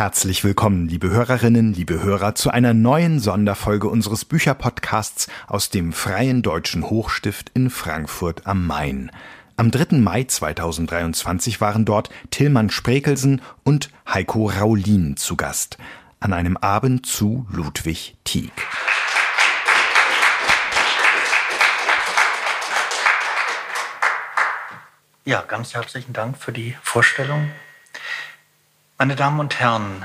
Herzlich willkommen, liebe Hörerinnen, liebe Hörer, zu einer neuen Sonderfolge unseres Bücherpodcasts aus dem Freien Deutschen Hochstift in Frankfurt am Main. Am 3. Mai 2023 waren dort Tillmann Sprekelsen und Heiko Raulin zu Gast an einem Abend zu Ludwig Tieck. Ja, ganz herzlichen Dank für die Vorstellung. Meine Damen und Herren,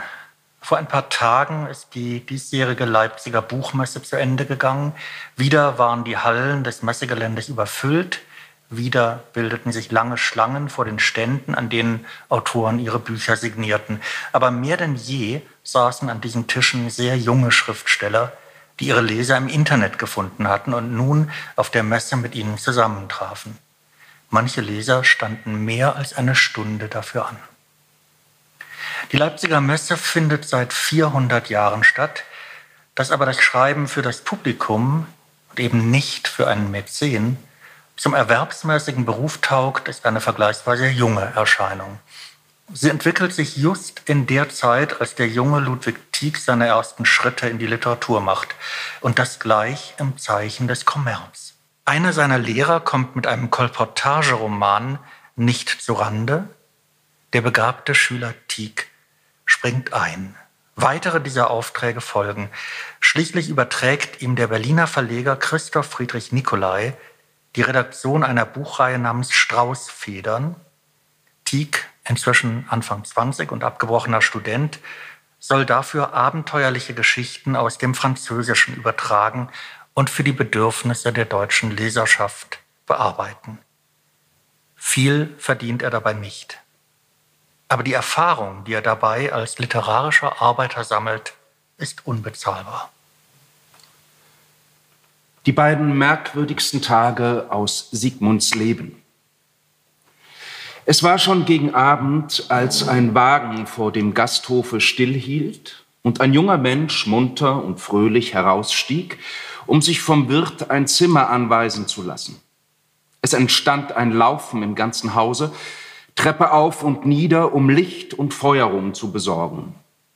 vor ein paar Tagen ist die diesjährige Leipziger Buchmesse zu Ende gegangen. Wieder waren die Hallen des Messegeländes überfüllt. Wieder bildeten sich lange Schlangen vor den Ständen, an denen Autoren ihre Bücher signierten. Aber mehr denn je saßen an diesen Tischen sehr junge Schriftsteller, die ihre Leser im Internet gefunden hatten und nun auf der Messe mit ihnen zusammentrafen. Manche Leser standen mehr als eine Stunde dafür an. Die Leipziger Messe findet seit 400 Jahren statt, dass aber das Schreiben für das Publikum und eben nicht für einen Mäzen zum erwerbsmäßigen Beruf taugt, ist eine vergleichsweise junge Erscheinung. Sie entwickelt sich just in der Zeit, als der junge Ludwig Tieck seine ersten Schritte in die Literatur macht. Und das gleich im Zeichen des Kommerz. Einer seiner Lehrer kommt mit einem Kolportageroman nicht zu Rande. Der begabte Schüler Tieck springt ein. Weitere dieser Aufträge folgen. Schließlich überträgt ihm der Berliner Verleger Christoph Friedrich Nicolai die Redaktion einer Buchreihe namens Straußfedern. Tieck, inzwischen Anfang 20 und abgebrochener Student, soll dafür abenteuerliche Geschichten aus dem Französischen übertragen und für die Bedürfnisse der deutschen Leserschaft bearbeiten. Viel verdient er dabei nicht. Aber die Erfahrung, die er dabei als literarischer Arbeiter sammelt, ist unbezahlbar. Die beiden merkwürdigsten Tage aus Sigmunds Leben. Es war schon gegen Abend, als ein Wagen vor dem Gasthofe stillhielt und ein junger Mensch munter und fröhlich herausstieg, um sich vom Wirt ein Zimmer anweisen zu lassen. Es entstand ein Laufen im ganzen Hause, Treppe auf und nieder, um Licht und Feuerung zu besorgen.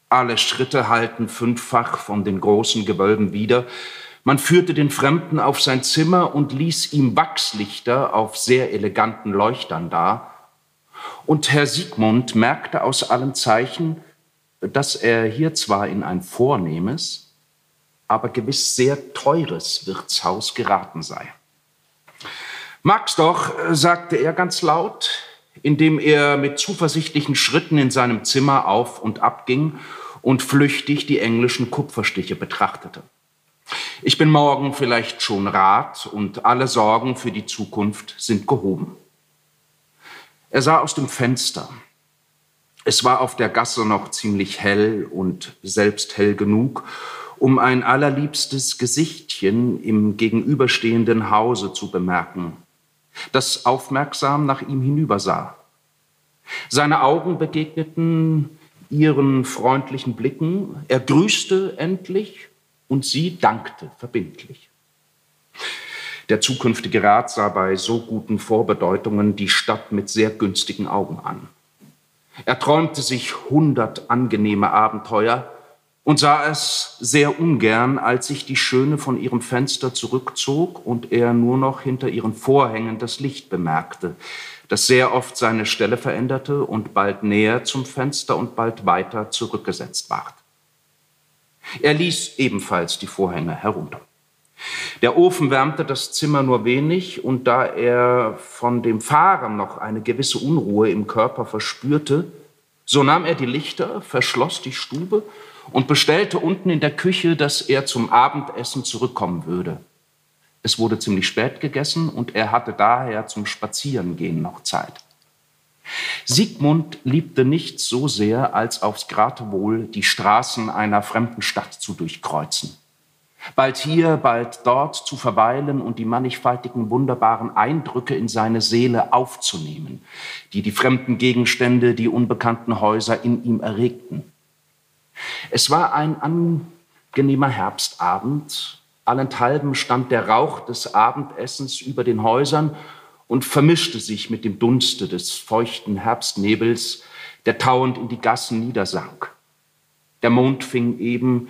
Alle Schritte halten fünffach von den großen Gewölben wieder. Man führte den Fremden auf sein Zimmer und ließ ihm Wachslichter auf sehr eleganten Leuchtern da. Und Herr Siegmund merkte aus allen Zeichen, dass er hier zwar in ein vornehmes, aber gewiss sehr teures Wirtshaus geraten sei. Mag's doch, sagte er ganz laut, indem er mit zuversichtlichen Schritten in seinem Zimmer auf und ab ging und flüchtig die englischen Kupferstiche betrachtete. Ich bin morgen vielleicht schon Rat und alle Sorgen für die Zukunft sind gehoben. Er sah aus dem Fenster. Es war auf der Gasse noch ziemlich hell und selbst hell genug, um ein allerliebstes Gesichtchen im gegenüberstehenden Hause zu bemerken das aufmerksam nach ihm hinübersah. Seine Augen begegneten ihren freundlichen Blicken, er grüßte endlich und sie dankte verbindlich. Der zukünftige Rat sah bei so guten Vorbedeutungen die Stadt mit sehr günstigen Augen an. Er träumte sich hundert angenehme Abenteuer, und sah es sehr ungern, als sich die Schöne von ihrem Fenster zurückzog und er nur noch hinter ihren Vorhängen das Licht bemerkte, das sehr oft seine Stelle veränderte und bald näher zum Fenster und bald weiter zurückgesetzt ward. Er ließ ebenfalls die Vorhänge herunter. Der Ofen wärmte das Zimmer nur wenig, und da er von dem Fahren noch eine gewisse Unruhe im Körper verspürte, so nahm er die Lichter, verschloss die Stube und bestellte unten in der Küche, dass er zum Abendessen zurückkommen würde. Es wurde ziemlich spät gegessen und er hatte daher zum Spazierengehen noch Zeit. Siegmund liebte nichts so sehr, als aufs Geratewohl die Straßen einer fremden Stadt zu durchkreuzen. Bald hier, bald dort zu verweilen und die mannigfaltigen wunderbaren Eindrücke in seine Seele aufzunehmen, die die fremden Gegenstände, die unbekannten Häuser in ihm erregten. Es war ein angenehmer Herbstabend. Allenthalben stand der Rauch des Abendessens über den Häusern und vermischte sich mit dem Dunste des feuchten Herbstnebels, der tauend in die Gassen niedersank. Der Mond fing eben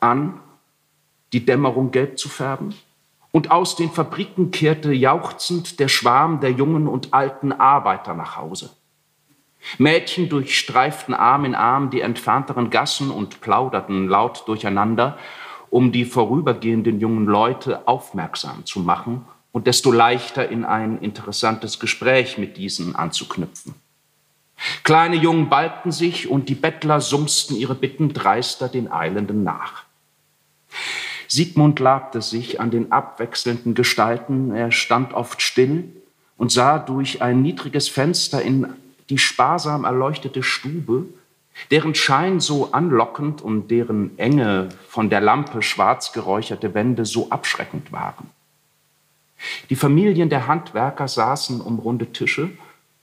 an, die Dämmerung gelb zu färben. Und aus den Fabriken kehrte jauchzend der Schwarm der jungen und alten Arbeiter nach Hause. Mädchen durchstreiften Arm in Arm die entfernteren Gassen und plauderten laut durcheinander, um die vorübergehenden jungen Leute aufmerksam zu machen und desto leichter in ein interessantes Gespräch mit diesen anzuknüpfen. Kleine Jungen balgten sich und die Bettler summsten ihre Bitten dreister den Eilenden nach. Sigmund labte sich an den abwechselnden Gestalten, er stand oft still und sah durch ein niedriges Fenster in die sparsam erleuchtete Stube, deren Schein so anlockend und deren enge, von der Lampe schwarz geräucherte Wände so abschreckend waren. Die Familien der Handwerker saßen um runde Tische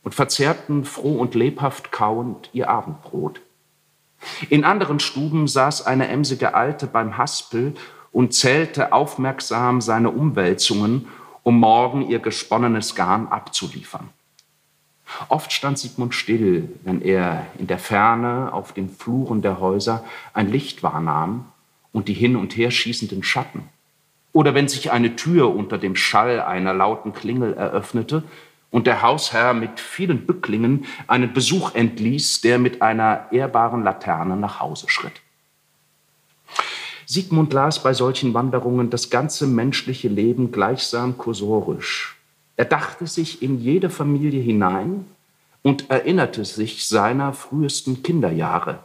und verzehrten froh und lebhaft kauend ihr Abendbrot. In anderen Stuben saß eine emsige Alte beim Haspel und zählte aufmerksam seine Umwälzungen, um morgen ihr gesponnenes Garn abzuliefern. Oft stand Sigmund still, wenn er in der Ferne auf den Fluren der Häuser ein Licht wahrnahm und die hin und her schießenden Schatten. Oder wenn sich eine Tür unter dem Schall einer lauten Klingel eröffnete und der Hausherr mit vielen Bücklingen einen Besuch entließ, der mit einer ehrbaren Laterne nach Hause schritt. Sigmund las bei solchen Wanderungen das ganze menschliche Leben gleichsam kursorisch, er dachte sich in jede Familie hinein und erinnerte sich seiner frühesten Kinderjahre,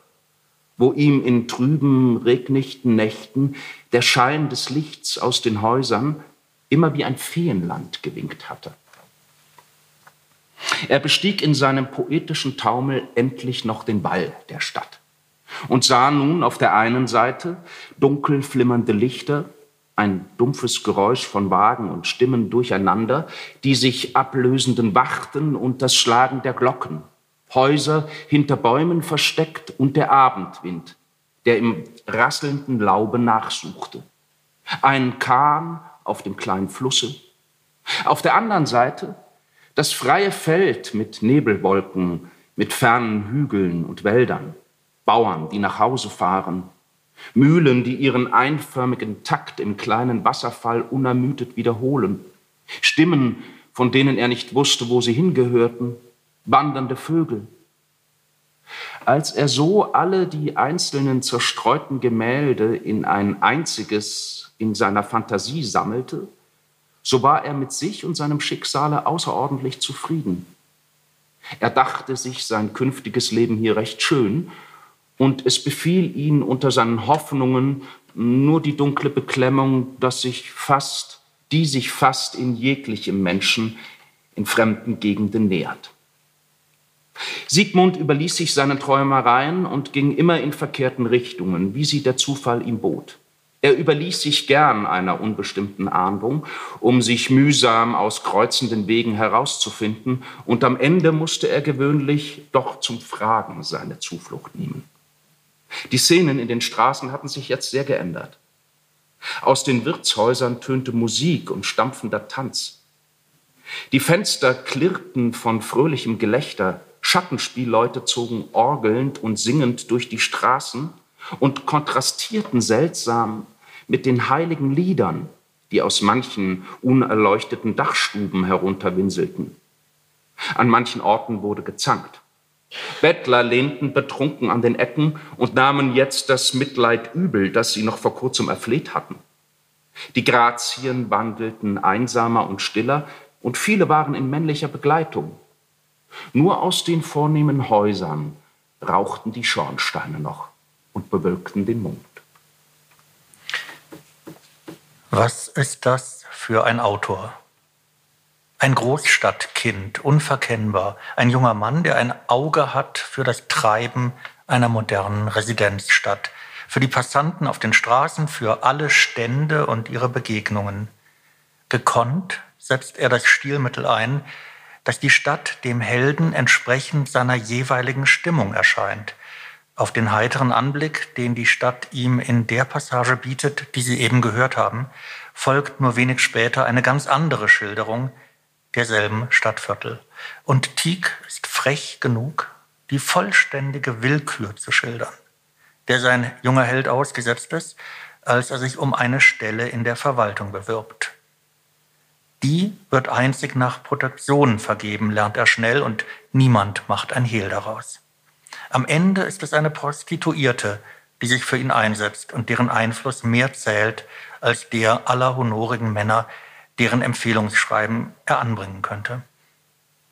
wo ihm in trüben, regnichten Nächten der Schein des Lichts aus den Häusern immer wie ein Feenland gewinkt hatte. Er bestieg in seinem poetischen Taumel endlich noch den Wall der Stadt und sah nun auf der einen Seite dunkel flimmernde Lichter ein dumpfes Geräusch von Wagen und Stimmen durcheinander, die sich ablösenden Wachten und das Schlagen der Glocken, Häuser hinter Bäumen versteckt und der Abendwind, der im rasselnden Laube nachsuchte. Ein Kahn auf dem kleinen Flusse. Auf der anderen Seite das freie Feld mit Nebelwolken, mit fernen Hügeln und Wäldern, Bauern, die nach Hause fahren, Mühlen, die ihren einförmigen Takt im kleinen Wasserfall unermüdet wiederholen, Stimmen, von denen er nicht wusste, wo sie hingehörten, wandernde Vögel. Als er so alle die einzelnen zerstreuten Gemälde in ein einziges in seiner Fantasie sammelte, so war er mit sich und seinem Schicksale außerordentlich zufrieden. Er dachte sich sein künftiges Leben hier recht schön und es befiel ihn unter seinen Hoffnungen nur die dunkle Beklemmung, dass sich fast, die sich fast in jeglichem Menschen in fremden Gegenden nähert. Sigmund überließ sich seinen Träumereien und ging immer in verkehrten Richtungen, wie sie der Zufall ihm bot. Er überließ sich gern einer unbestimmten Ahndung, um sich mühsam aus kreuzenden Wegen herauszufinden, und am Ende musste er gewöhnlich doch zum Fragen seine Zuflucht nehmen. Die Szenen in den Straßen hatten sich jetzt sehr geändert. Aus den Wirtshäusern tönte Musik und stampfender Tanz. Die Fenster klirrten von fröhlichem Gelächter, Schattenspielleute zogen orgelnd und singend durch die Straßen und kontrastierten seltsam mit den heiligen Liedern, die aus manchen unerleuchteten Dachstuben herunterwinselten. An manchen Orten wurde gezankt. Bettler lehnten betrunken an den Ecken und nahmen jetzt das Mitleid übel, das sie noch vor kurzem erfleht hatten. Die Grazien wandelten einsamer und stiller, und viele waren in männlicher Begleitung. Nur aus den vornehmen Häusern rauchten die Schornsteine noch und bewölkten den Mond. Was ist das für ein Autor? Ein Großstadtkind, unverkennbar, ein junger Mann, der ein Auge hat für das Treiben einer modernen Residenzstadt, für die Passanten auf den Straßen, für alle Stände und ihre Begegnungen. Gekonnt setzt er das Stilmittel ein, dass die Stadt dem Helden entsprechend seiner jeweiligen Stimmung erscheint. Auf den heiteren Anblick, den die Stadt ihm in der Passage bietet, die Sie eben gehört haben, folgt nur wenig später eine ganz andere Schilderung, derselben Stadtviertel. Und Tieck ist frech genug, die vollständige Willkür zu schildern. der sein junger Held ausgesetzt ist, als er sich um eine Stelle in der Verwaltung bewirbt. Die wird einzig nach Protektion vergeben, lernt er schnell und niemand macht ein Hehl daraus. Am Ende ist es eine Prostituierte, die sich für ihn einsetzt und deren Einfluss mehr zählt als der aller honorigen Männer, deren Empfehlungsschreiben er anbringen könnte.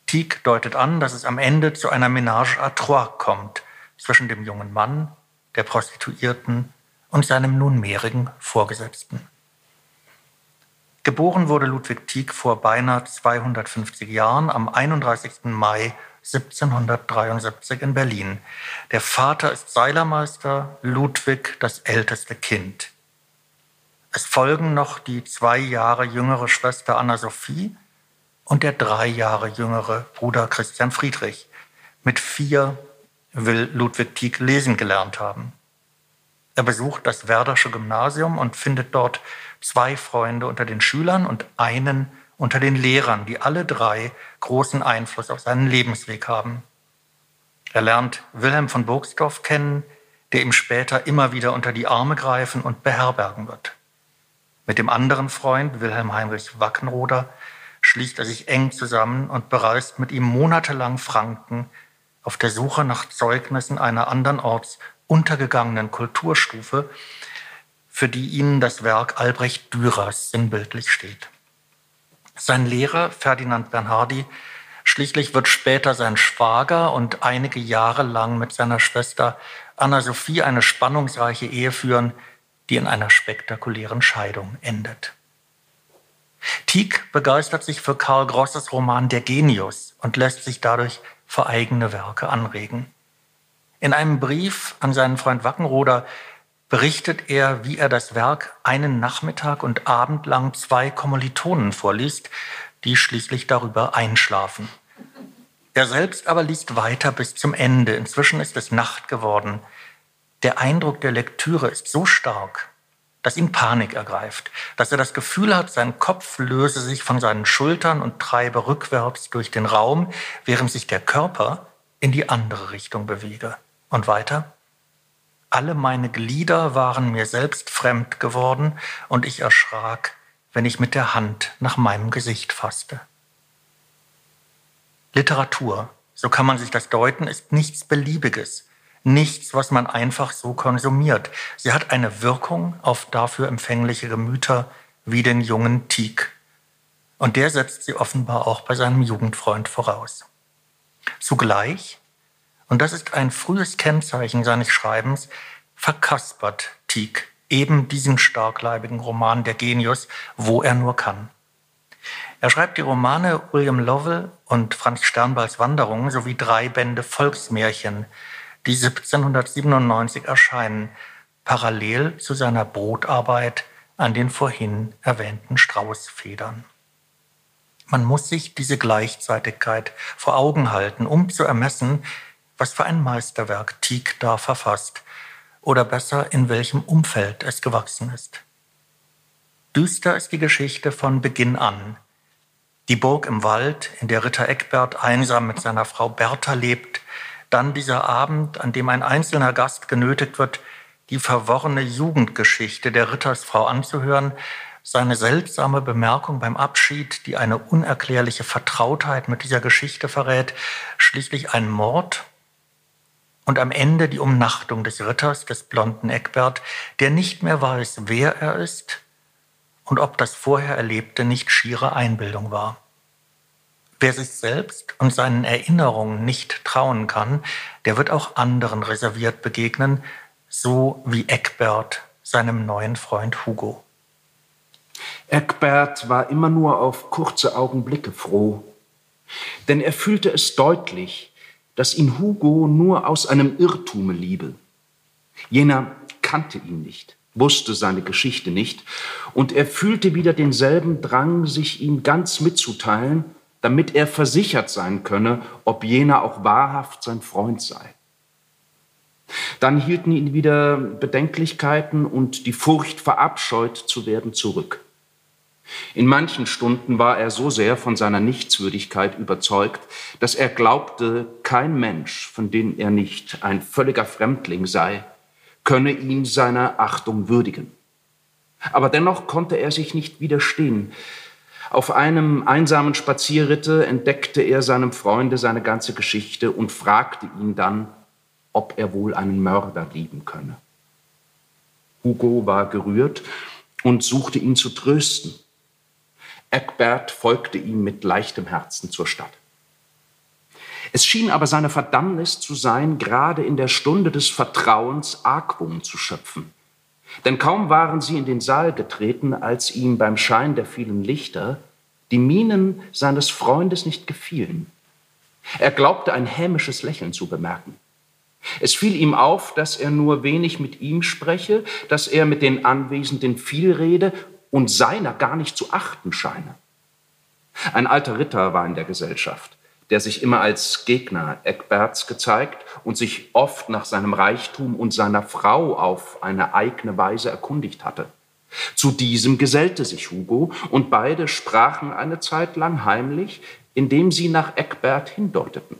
Tieck deutet an, dass es am Ende zu einer Ménage à trois kommt zwischen dem jungen Mann, der Prostituierten und seinem nunmehrigen Vorgesetzten. Geboren wurde Ludwig Tieck vor beinahe 250 Jahren am 31. Mai 1773 in Berlin. Der Vater ist Seilermeister, Ludwig das älteste Kind. Es folgen noch die zwei Jahre jüngere Schwester Anna Sophie und der drei Jahre jüngere Bruder Christian Friedrich. Mit vier will Ludwig Tieck lesen gelernt haben. Er besucht das Werdersche Gymnasium und findet dort zwei Freunde unter den Schülern und einen unter den Lehrern, die alle drei großen Einfluss auf seinen Lebensweg haben. Er lernt Wilhelm von Burgsdorf kennen, der ihm später immer wieder unter die Arme greifen und beherbergen wird. Mit dem anderen Freund, Wilhelm Heinrich Wackenroder, schließt er sich eng zusammen und bereist mit ihm monatelang Franken auf der Suche nach Zeugnissen einer andernorts untergegangenen Kulturstufe, für die ihnen das Werk Albrecht Dürers sinnbildlich steht. Sein Lehrer Ferdinand Bernhardi schließlich wird später sein Schwager und einige Jahre lang mit seiner Schwester Anna Sophie eine spannungsreiche Ehe führen, die in einer spektakulären Scheidung endet. Tieck begeistert sich für Karl Grosses Roman Der Genius und lässt sich dadurch für eigene Werke anregen. In einem Brief an seinen Freund Wackenroder berichtet er, wie er das Werk einen Nachmittag und Abend lang zwei Kommilitonen vorliest, die schließlich darüber einschlafen. Er selbst aber liest weiter bis zum Ende. Inzwischen ist es Nacht geworden. Der Eindruck der Lektüre ist so stark, dass ihn Panik ergreift, dass er das Gefühl hat, sein Kopf löse sich von seinen Schultern und treibe rückwärts durch den Raum, während sich der Körper in die andere Richtung bewege. Und weiter? Alle meine Glieder waren mir selbst fremd geworden und ich erschrak, wenn ich mit der Hand nach meinem Gesicht fasste. Literatur, so kann man sich das deuten, ist nichts Beliebiges nichts, was man einfach so konsumiert. Sie hat eine Wirkung auf dafür empfängliche Gemüter wie den jungen Tieck. Und der setzt sie offenbar auch bei seinem Jugendfreund voraus. Zugleich, und das ist ein frühes Kennzeichen seines Schreibens, verkaspert Tieck eben diesen starkleibigen Roman Der Genius, wo er nur kann. Er schreibt die Romane William Lovell und Franz Sternballs Wanderungen sowie drei Bände Volksmärchen, die 1797 erscheinen, parallel zu seiner Brotarbeit an den vorhin erwähnten Straußfedern. Man muss sich diese Gleichzeitigkeit vor Augen halten, um zu ermessen, was für ein Meisterwerk Tieck da verfasst oder besser in welchem Umfeld es gewachsen ist. Düster ist die Geschichte von Beginn an. Die Burg im Wald, in der Ritter Eckbert einsam mit seiner Frau Bertha lebt, dann dieser Abend, an dem ein einzelner Gast genötigt wird, die verworrene Jugendgeschichte der Rittersfrau anzuhören, seine seltsame Bemerkung beim Abschied, die eine unerklärliche Vertrautheit mit dieser Geschichte verrät, schließlich ein Mord und am Ende die Umnachtung des Ritters, des blonden Eckbert, der nicht mehr weiß, wer er ist und ob das vorher Erlebte nicht schiere Einbildung war. Wer sich selbst und seinen Erinnerungen nicht trauen kann, der wird auch anderen reserviert begegnen, so wie Eckbert seinem neuen Freund Hugo. Eckbert war immer nur auf kurze Augenblicke froh, denn er fühlte es deutlich, dass ihn Hugo nur aus einem Irrtume liebe. Jener kannte ihn nicht, wusste seine Geschichte nicht, und er fühlte wieder denselben Drang, sich ihm ganz mitzuteilen, damit er versichert sein könne, ob jener auch wahrhaft sein Freund sei. Dann hielten ihn wieder Bedenklichkeiten und die Furcht, verabscheut zu werden, zurück. In manchen Stunden war er so sehr von seiner Nichtswürdigkeit überzeugt, dass er glaubte, kein Mensch, von dem er nicht ein völliger Fremdling sei, könne ihn seiner Achtung würdigen. Aber dennoch konnte er sich nicht widerstehen. Auf einem einsamen Spazierritte entdeckte er seinem Freunde seine ganze Geschichte und fragte ihn dann, ob er wohl einen Mörder lieben könne. Hugo war gerührt und suchte ihn zu trösten. Eckbert folgte ihm mit leichtem Herzen zur Stadt. Es schien aber seine Verdammnis zu sein, gerade in der Stunde des Vertrauens Argwohn zu schöpfen. Denn kaum waren sie in den Saal getreten, als ihm beim Schein der vielen Lichter die Mienen seines Freundes nicht gefielen. Er glaubte ein hämisches Lächeln zu bemerken. Es fiel ihm auf, dass er nur wenig mit ihm spreche, dass er mit den Anwesenden viel rede und seiner gar nicht zu achten scheine. Ein alter Ritter war in der Gesellschaft, der sich immer als Gegner Eckberts gezeigt und sich oft nach seinem Reichtum und seiner Frau auf eine eigene Weise erkundigt hatte. Zu diesem gesellte sich Hugo und beide sprachen eine Zeit lang heimlich, indem sie nach Eckbert hindeuteten.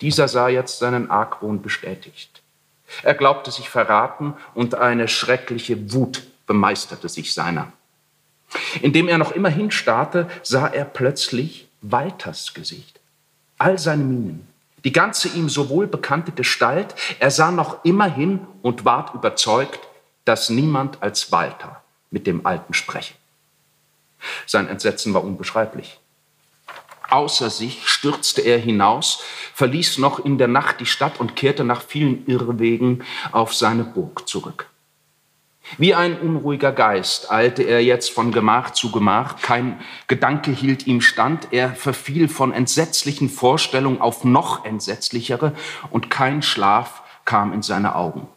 Dieser sah jetzt seinen Argwohn bestätigt. Er glaubte sich verraten und eine schreckliche Wut bemeisterte sich seiner. Indem er noch immer hinstarrte, sah er plötzlich Walters Gesicht. All seine Mienen, die ganze ihm so wohl bekannte Gestalt, er sah noch immer hin und ward überzeugt, dass niemand als Walter mit dem Alten spreche. Sein Entsetzen war unbeschreiblich. Außer sich stürzte er hinaus, verließ noch in der Nacht die Stadt und kehrte nach vielen Irrwegen auf seine Burg zurück. Wie ein unruhiger Geist eilte er jetzt von Gemach zu Gemach, kein Gedanke hielt ihm stand, er verfiel von entsetzlichen Vorstellungen auf noch entsetzlichere und kein Schlaf kam in seine Augen.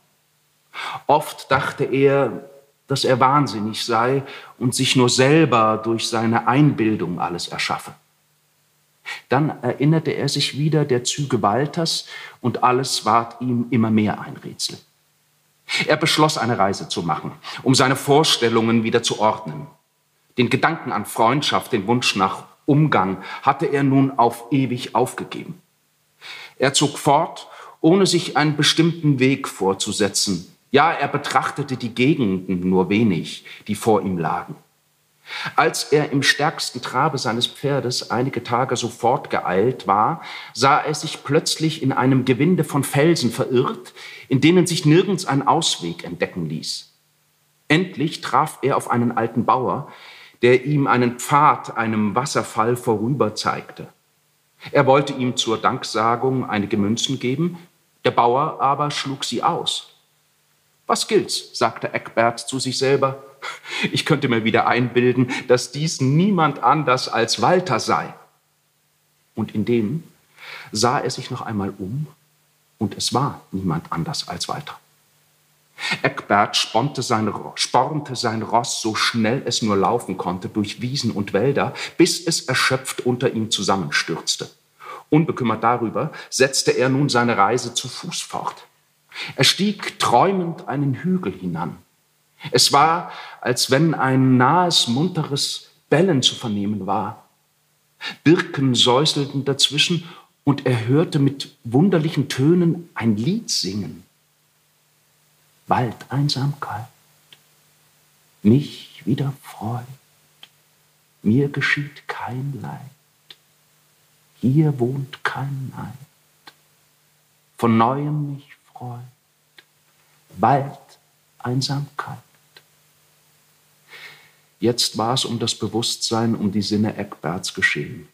Oft dachte er, dass er wahnsinnig sei und sich nur selber durch seine Einbildung alles erschaffe. Dann erinnerte er sich wieder der Züge Walters und alles ward ihm immer mehr ein Rätsel. Er beschloss, eine Reise zu machen, um seine Vorstellungen wieder zu ordnen. Den Gedanken an Freundschaft, den Wunsch nach Umgang hatte er nun auf ewig aufgegeben. Er zog fort, ohne sich einen bestimmten Weg vorzusetzen. Ja, er betrachtete die Gegenden nur wenig, die vor ihm lagen. Als er im stärksten Trabe seines Pferdes einige Tage sofort geeilt war, sah er sich plötzlich in einem Gewinde von Felsen verirrt, in denen sich nirgends ein Ausweg entdecken ließ. Endlich traf er auf einen alten Bauer, der ihm einen Pfad einem Wasserfall vorüber zeigte. Er wollte ihm zur Danksagung einige Münzen geben, der Bauer aber schlug sie aus. Was gilt's? sagte Eckbert zu sich selber. Ich könnte mir wieder einbilden, dass dies niemand anders als Walter sei. Und indem sah er sich noch einmal um, und es war niemand anders als Walter. Eckbert spornte sein, spornte sein Ross so schnell es nur laufen konnte durch Wiesen und Wälder, bis es erschöpft unter ihm zusammenstürzte. Unbekümmert darüber setzte er nun seine Reise zu Fuß fort. Er stieg träumend einen Hügel hinan. Es war, als wenn ein nahes, munteres Bellen zu vernehmen war. Birken säuselten dazwischen und er hörte mit wunderlichen Tönen ein Lied singen. Waldeinsamkeit, mich wieder freut, mir geschieht kein Leid, hier wohnt kein Neid, von neuem mich freut, Waldeinsamkeit. Jetzt war es um das Bewusstsein, um die Sinne Eckberts geschehen.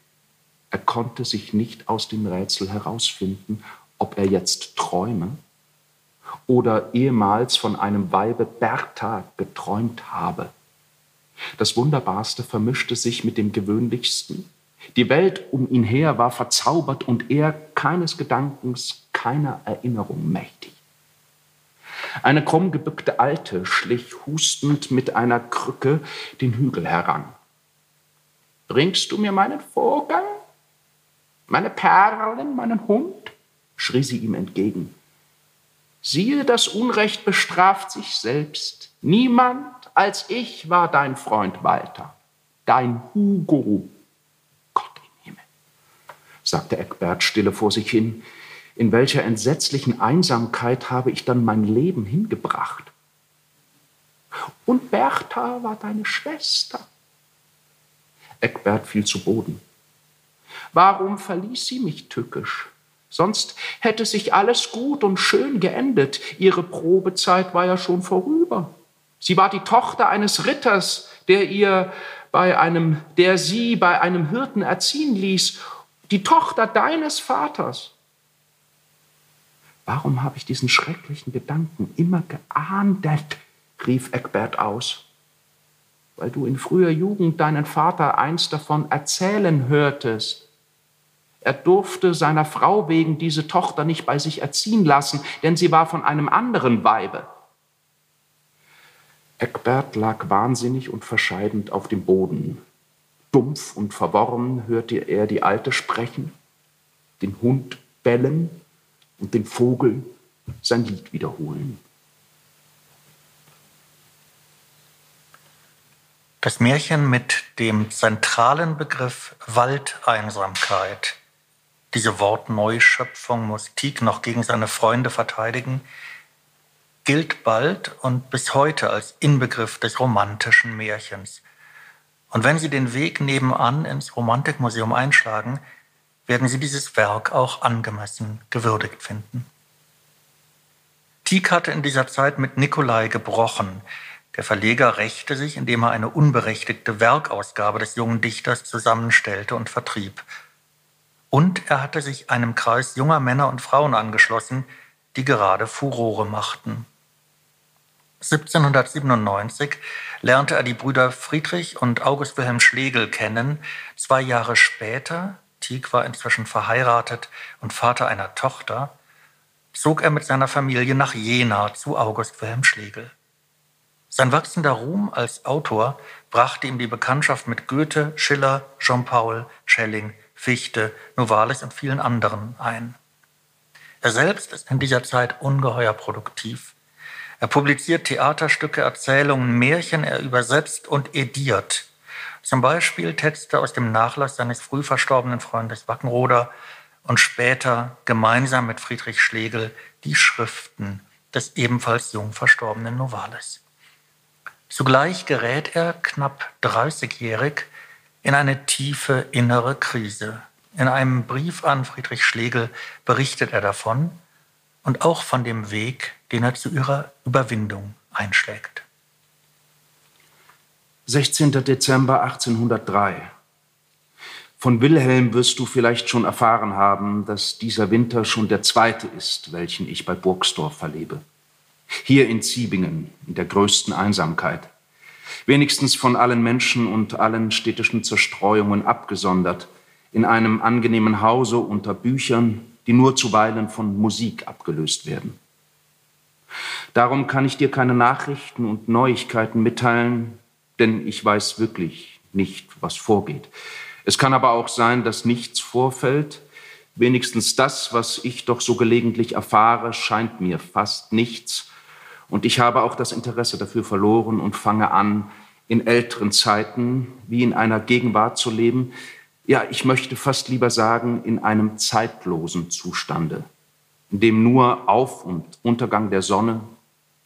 Er konnte sich nicht aus dem Rätsel herausfinden, ob er jetzt träume oder ehemals von einem Weibe Bertha geträumt habe. Das Wunderbarste vermischte sich mit dem Gewöhnlichsten. Die Welt um ihn her war verzaubert und er keines Gedankens, keiner Erinnerung mächtig. Eine krummgebückte Alte schlich hustend mit einer Krücke den Hügel heran. Bringst du mir meinen Vorgang? Meine Perlen, meinen Hund? schrie sie ihm entgegen. Siehe, das Unrecht bestraft sich selbst. Niemand als ich war dein Freund Walter, dein Hugo. Gott im Himmel, sagte Eckbert stille vor sich hin. In welcher entsetzlichen Einsamkeit habe ich dann mein Leben hingebracht? Und Bertha war deine Schwester. Eckbert fiel zu Boden. Warum verließ sie mich tückisch? Sonst hätte sich alles gut und schön geendet. Ihre Probezeit war ja schon vorüber. Sie war die Tochter eines Ritters, der ihr bei einem, der sie bei einem Hirten erziehen ließ, die Tochter deines Vaters. Warum habe ich diesen schrecklichen Gedanken immer geahndet? rief Eckbert aus. Weil du in früher Jugend deinen Vater einst davon erzählen hörtest. Er durfte seiner Frau wegen diese Tochter nicht bei sich erziehen lassen, denn sie war von einem anderen Weibe. Eckbert lag wahnsinnig und verscheidend auf dem Boden. Dumpf und verworren hörte er die Alte sprechen, den Hund bellen und den Vogel sein Lied wiederholen. Das Märchen mit dem zentralen Begriff Waldeinsamkeit. Diese Wortneuschöpfung muss Tieck noch gegen seine Freunde verteidigen, gilt bald und bis heute als Inbegriff des romantischen Märchens. Und wenn Sie den Weg nebenan ins Romantikmuseum einschlagen, werden Sie dieses Werk auch angemessen gewürdigt finden. Tieck hatte in dieser Zeit mit Nikolai gebrochen. Der Verleger rächte sich, indem er eine unberechtigte Werkausgabe des jungen Dichters zusammenstellte und vertrieb. Und er hatte sich einem Kreis junger Männer und Frauen angeschlossen, die gerade Furore machten. 1797 lernte er die Brüder Friedrich und August Wilhelm Schlegel kennen. Zwei Jahre später, Tieck war inzwischen verheiratet und Vater einer Tochter, zog er mit seiner Familie nach Jena zu August Wilhelm Schlegel. Sein wachsender Ruhm als Autor brachte ihm die Bekanntschaft mit Goethe, Schiller, Jean-Paul, Schelling, Fichte, Novalis und vielen anderen ein. Er selbst ist in dieser Zeit ungeheuer produktiv. Er publiziert Theaterstücke, Erzählungen, Märchen, er übersetzt und ediert. Zum Beispiel Texte aus dem Nachlass seines früh verstorbenen Freundes Wackenroder und später gemeinsam mit Friedrich Schlegel die Schriften des ebenfalls jung verstorbenen Novalis. Zugleich gerät er, knapp 30-jährig, in eine tiefe innere Krise. In einem Brief an Friedrich Schlegel berichtet er davon und auch von dem Weg, den er zu ihrer Überwindung einschlägt. 16. Dezember 1803. Von Wilhelm wirst du vielleicht schon erfahren haben, dass dieser Winter schon der zweite ist, welchen ich bei Burgsdorf verlebe. Hier in Ziebingen, in der größten Einsamkeit. Wenigstens von allen Menschen und allen städtischen Zerstreuungen abgesondert, in einem angenehmen Hause unter Büchern, die nur zuweilen von Musik abgelöst werden. Darum kann ich dir keine Nachrichten und Neuigkeiten mitteilen, denn ich weiß wirklich nicht, was vorgeht. Es kann aber auch sein, dass nichts vorfällt. Wenigstens das, was ich doch so gelegentlich erfahre, scheint mir fast nichts. Und ich habe auch das Interesse dafür verloren und fange an, in älteren Zeiten wie in einer Gegenwart zu leben. Ja, ich möchte fast lieber sagen, in einem zeitlosen Zustande, in dem nur Auf- und Untergang der Sonne,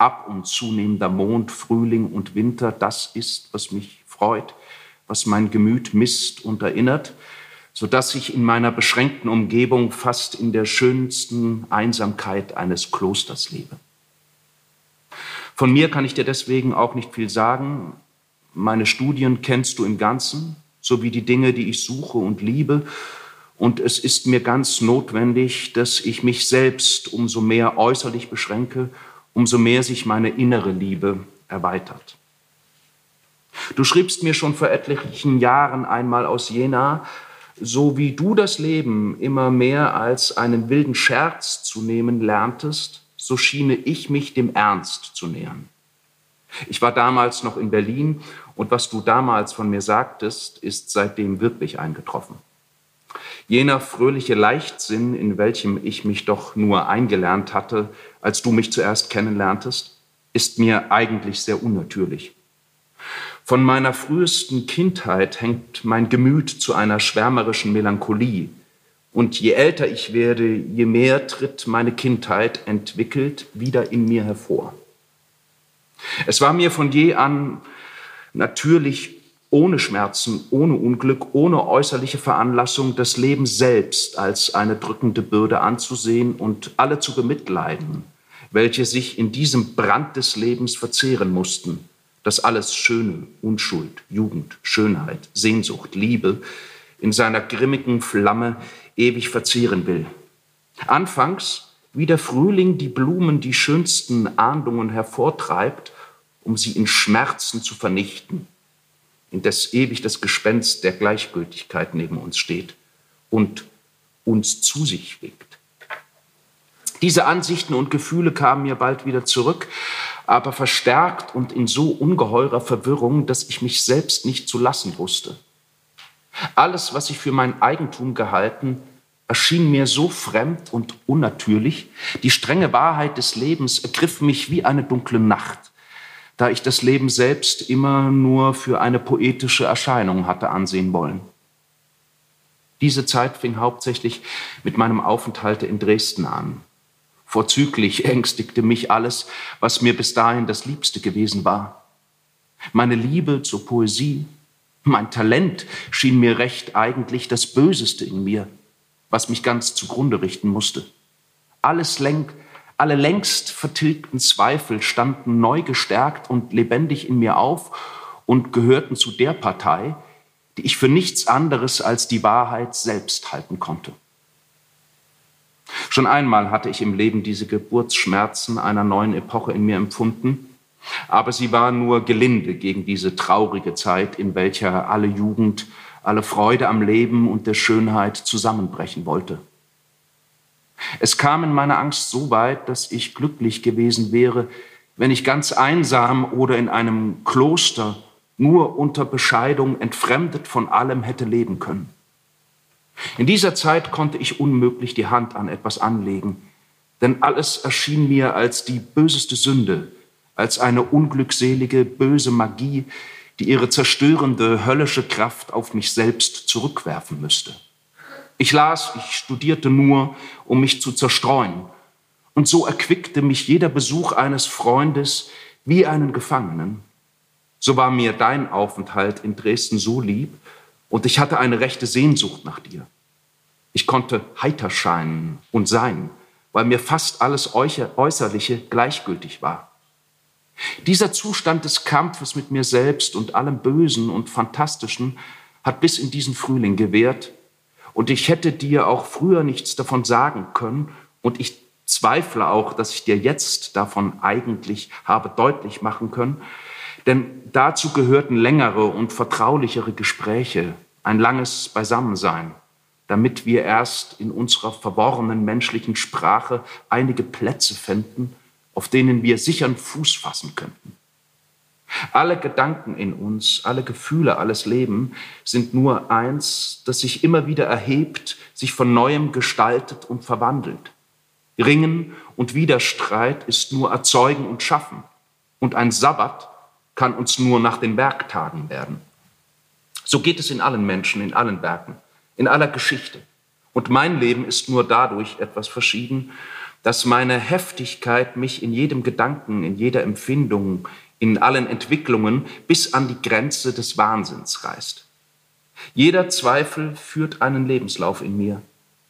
ab- und zunehmender Mond, Frühling und Winter das ist, was mich freut, was mein Gemüt misst und erinnert, so dass ich in meiner beschränkten Umgebung fast in der schönsten Einsamkeit eines Klosters lebe. Von mir kann ich dir deswegen auch nicht viel sagen. Meine Studien kennst du im Ganzen, sowie die Dinge, die ich suche und liebe. Und es ist mir ganz notwendig, dass ich mich selbst umso mehr äußerlich beschränke umso mehr sich meine innere Liebe erweitert. Du schriebst mir schon vor etlichen Jahren einmal aus Jena, so wie du das Leben immer mehr als einen wilden Scherz zu nehmen lerntest, so schiene ich mich dem Ernst zu nähern. Ich war damals noch in Berlin und was du damals von mir sagtest, ist seitdem wirklich eingetroffen. Jener fröhliche Leichtsinn, in welchem ich mich doch nur eingelernt hatte, als du mich zuerst kennenlerntest, ist mir eigentlich sehr unnatürlich. Von meiner frühesten Kindheit hängt mein Gemüt zu einer schwärmerischen Melancholie Und je älter ich werde, je mehr tritt meine Kindheit entwickelt wieder in mir hervor. Es war mir von je an natürlich ohne Schmerzen, ohne Unglück, ohne äußerliche Veranlassung das Leben selbst als eine drückende Bürde anzusehen und alle zu bemitleiden, welche sich in diesem Brand des Lebens verzehren mussten, das alles Schöne, Unschuld, Jugend, Schönheit, Sehnsucht, Liebe in seiner grimmigen Flamme ewig verzehren will. Anfangs, wie der Frühling die Blumen die schönsten Ahndungen hervortreibt, um sie in Schmerzen zu vernichten, indes ewig das Gespenst der Gleichgültigkeit neben uns steht und uns zu sich wegt. Diese Ansichten und Gefühle kamen mir bald wieder zurück, aber verstärkt und in so ungeheurer Verwirrung, dass ich mich selbst nicht zu lassen wusste. Alles, was ich für mein Eigentum gehalten, erschien mir so fremd und unnatürlich, die strenge Wahrheit des Lebens ergriff mich wie eine dunkle Nacht, da ich das Leben selbst immer nur für eine poetische Erscheinung hatte ansehen wollen. Diese Zeit fing hauptsächlich mit meinem Aufenthalt in Dresden an. Vorzüglich ängstigte mich alles, was mir bis dahin das Liebste gewesen war. Meine Liebe zur Poesie, mein Talent schien mir recht eigentlich das Böseste in mir, was mich ganz zugrunde richten musste. Alles lenk, alle längst vertilgten Zweifel standen neu gestärkt und lebendig in mir auf und gehörten zu der Partei, die ich für nichts anderes als die Wahrheit selbst halten konnte. Schon einmal hatte ich im Leben diese Geburtsschmerzen einer neuen Epoche in mir empfunden, aber sie war nur gelinde gegen diese traurige Zeit, in welcher alle Jugend, alle Freude am Leben und der Schönheit zusammenbrechen wollte. Es kam in meiner Angst so weit, dass ich glücklich gewesen wäre, wenn ich ganz einsam oder in einem Kloster nur unter Bescheidung entfremdet von allem hätte leben können. In dieser Zeit konnte ich unmöglich die Hand an etwas anlegen, denn alles erschien mir als die böseste Sünde, als eine unglückselige, böse Magie, die ihre zerstörende, höllische Kraft auf mich selbst zurückwerfen müsste. Ich las, ich studierte nur, um mich zu zerstreuen. Und so erquickte mich jeder Besuch eines Freundes wie einen Gefangenen. So war mir dein Aufenthalt in Dresden so lieb und ich hatte eine rechte Sehnsucht nach dir. Ich konnte heiter scheinen und sein, weil mir fast alles Äußerliche gleichgültig war. Dieser Zustand des Kampfes mit mir selbst und allem Bösen und Fantastischen hat bis in diesen Frühling gewährt, und ich hätte dir auch früher nichts davon sagen können, und ich zweifle auch, dass ich dir jetzt davon eigentlich habe deutlich machen können, denn dazu gehörten längere und vertraulichere Gespräche, ein langes Beisammensein, damit wir erst in unserer verworrenen menschlichen Sprache einige Plätze fänden, auf denen wir sichern Fuß fassen könnten. Alle Gedanken in uns, alle Gefühle, alles Leben sind nur eins, das sich immer wieder erhebt, sich von neuem gestaltet und verwandelt. Ringen und Widerstreit ist nur Erzeugen und Schaffen. Und ein Sabbat kann uns nur nach den Werktagen werden. So geht es in allen Menschen, in allen Werken, in aller Geschichte. Und mein Leben ist nur dadurch etwas verschieden, dass meine Heftigkeit mich in jedem Gedanken, in jeder Empfindung, in allen Entwicklungen bis an die Grenze des Wahnsinns reißt. Jeder Zweifel führt einen Lebenslauf in mir.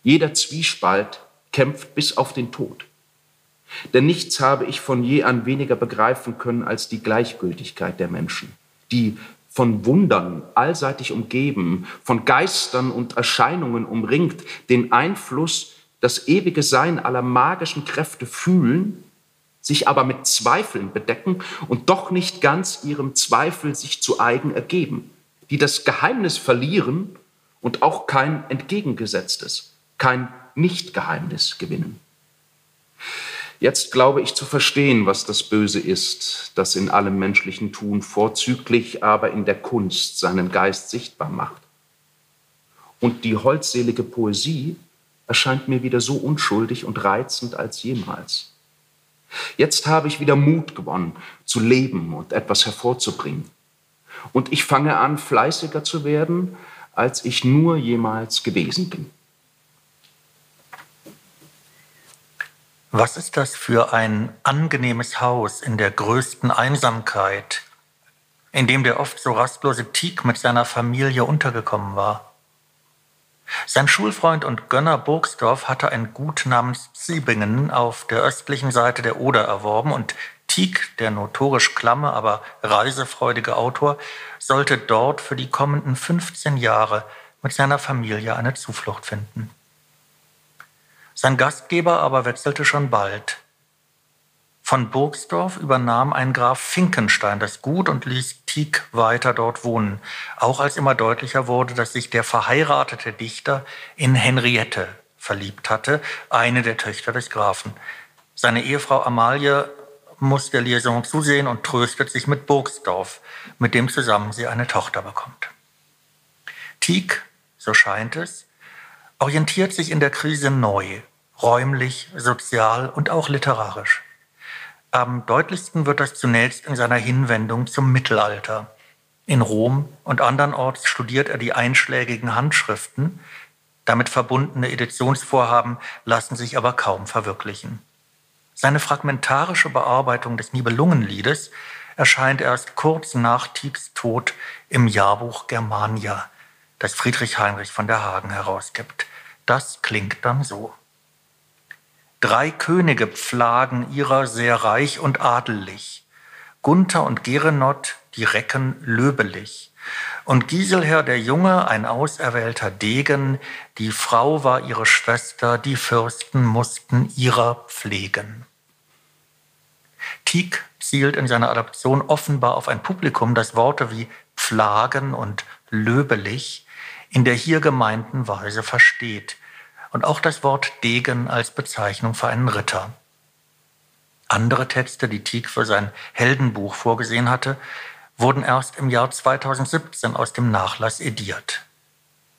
Jeder Zwiespalt kämpft bis auf den Tod. Denn nichts habe ich von je an weniger begreifen können als die Gleichgültigkeit der Menschen, die von Wundern allseitig umgeben, von Geistern und Erscheinungen umringt, den Einfluss das ewige Sein aller magischen Kräfte fühlen, sich aber mit Zweifeln bedecken und doch nicht ganz ihrem Zweifel sich zu eigen ergeben, die das Geheimnis verlieren und auch kein entgegengesetztes, kein Nichtgeheimnis gewinnen. Jetzt glaube ich zu verstehen, was das Böse ist, das in allem menschlichen Tun vorzüglich aber in der Kunst seinen Geist sichtbar macht. Und die holdselige Poesie erscheint mir wieder so unschuldig und reizend als jemals. Jetzt habe ich wieder Mut gewonnen, zu leben und etwas hervorzubringen. Und ich fange an, fleißiger zu werden, als ich nur jemals gewesen bin. Was ist das für ein angenehmes Haus in der größten Einsamkeit, in dem der oft so rastlose Tieg mit seiner Familie untergekommen war? Sein Schulfreund und Gönner Burgsdorf hatte ein Gut namens Siebingen auf der östlichen Seite der Oder erworben und Tieck, der notorisch klamme, aber reisefreudige Autor, sollte dort für die kommenden 15 Jahre mit seiner Familie eine Zuflucht finden. Sein Gastgeber aber wechselte schon bald. Von Burgsdorf übernahm ein Graf Finkenstein das Gut und ließ Tieck weiter dort wohnen, auch als immer deutlicher wurde, dass sich der verheiratete Dichter in Henriette verliebt hatte, eine der Töchter des Grafen. Seine Ehefrau Amalie muss der Liaison zusehen und tröstet sich mit Burgsdorf, mit dem zusammen sie eine Tochter bekommt. Tieck, so scheint es, orientiert sich in der Krise neu, räumlich, sozial und auch literarisch. Am deutlichsten wird das zunächst in seiner Hinwendung zum Mittelalter. In Rom und andernorts studiert er die einschlägigen Handschriften, damit verbundene Editionsvorhaben lassen sich aber kaum verwirklichen. Seine fragmentarische Bearbeitung des Nibelungenliedes erscheint erst kurz nach Tiecks Tod im Jahrbuch Germania, das Friedrich Heinrich von der Hagen herausgibt. Das klingt dann so. Drei Könige pflagen ihrer sehr reich und adelig. Gunther und Gerenot, die Recken löbelig. Und Giselher der Junge, ein auserwählter Degen, die Frau war ihre Schwester, die Fürsten mussten ihrer pflegen. Tieck zielt in seiner Adaption offenbar auf ein Publikum, das Worte wie pflagen und löbelig in der hier gemeinten Weise versteht und auch das Wort Degen als Bezeichnung für einen Ritter. Andere Texte, die Tieck für sein Heldenbuch vorgesehen hatte, wurden erst im Jahr 2017 aus dem Nachlass ediert.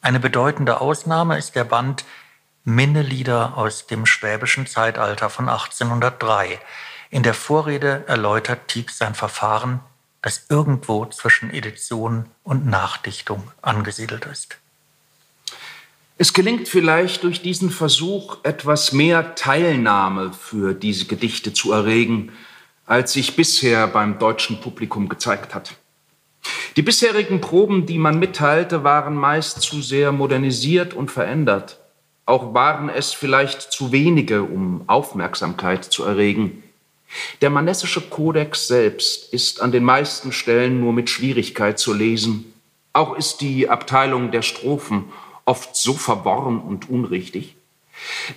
Eine bedeutende Ausnahme ist der Band Minnelieder aus dem schwäbischen Zeitalter von 1803. In der Vorrede erläutert Tieck sein Verfahren, das irgendwo zwischen Edition und Nachdichtung angesiedelt ist. Es gelingt vielleicht durch diesen Versuch etwas mehr Teilnahme für diese Gedichte zu erregen, als sich bisher beim deutschen Publikum gezeigt hat. Die bisherigen Proben, die man mitteilte, waren meist zu sehr modernisiert und verändert. Auch waren es vielleicht zu wenige, um Aufmerksamkeit zu erregen. Der manessische Kodex selbst ist an den meisten Stellen nur mit Schwierigkeit zu lesen. Auch ist die Abteilung der Strophen oft so verworren und unrichtig.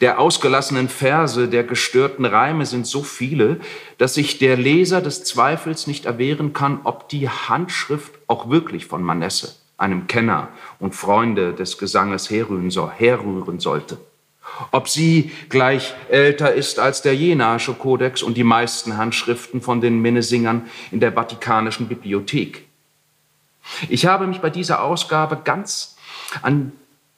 Der ausgelassenen Verse, der gestörten Reime sind so viele, dass sich der Leser des Zweifels nicht erwehren kann, ob die Handschrift auch wirklich von Manesse, einem Kenner und Freunde des Gesanges herrühren, sollte. Ob sie gleich älter ist als der Jenaische Kodex und die meisten Handschriften von den Minnesingern in der Vatikanischen Bibliothek. Ich habe mich bei dieser Ausgabe ganz an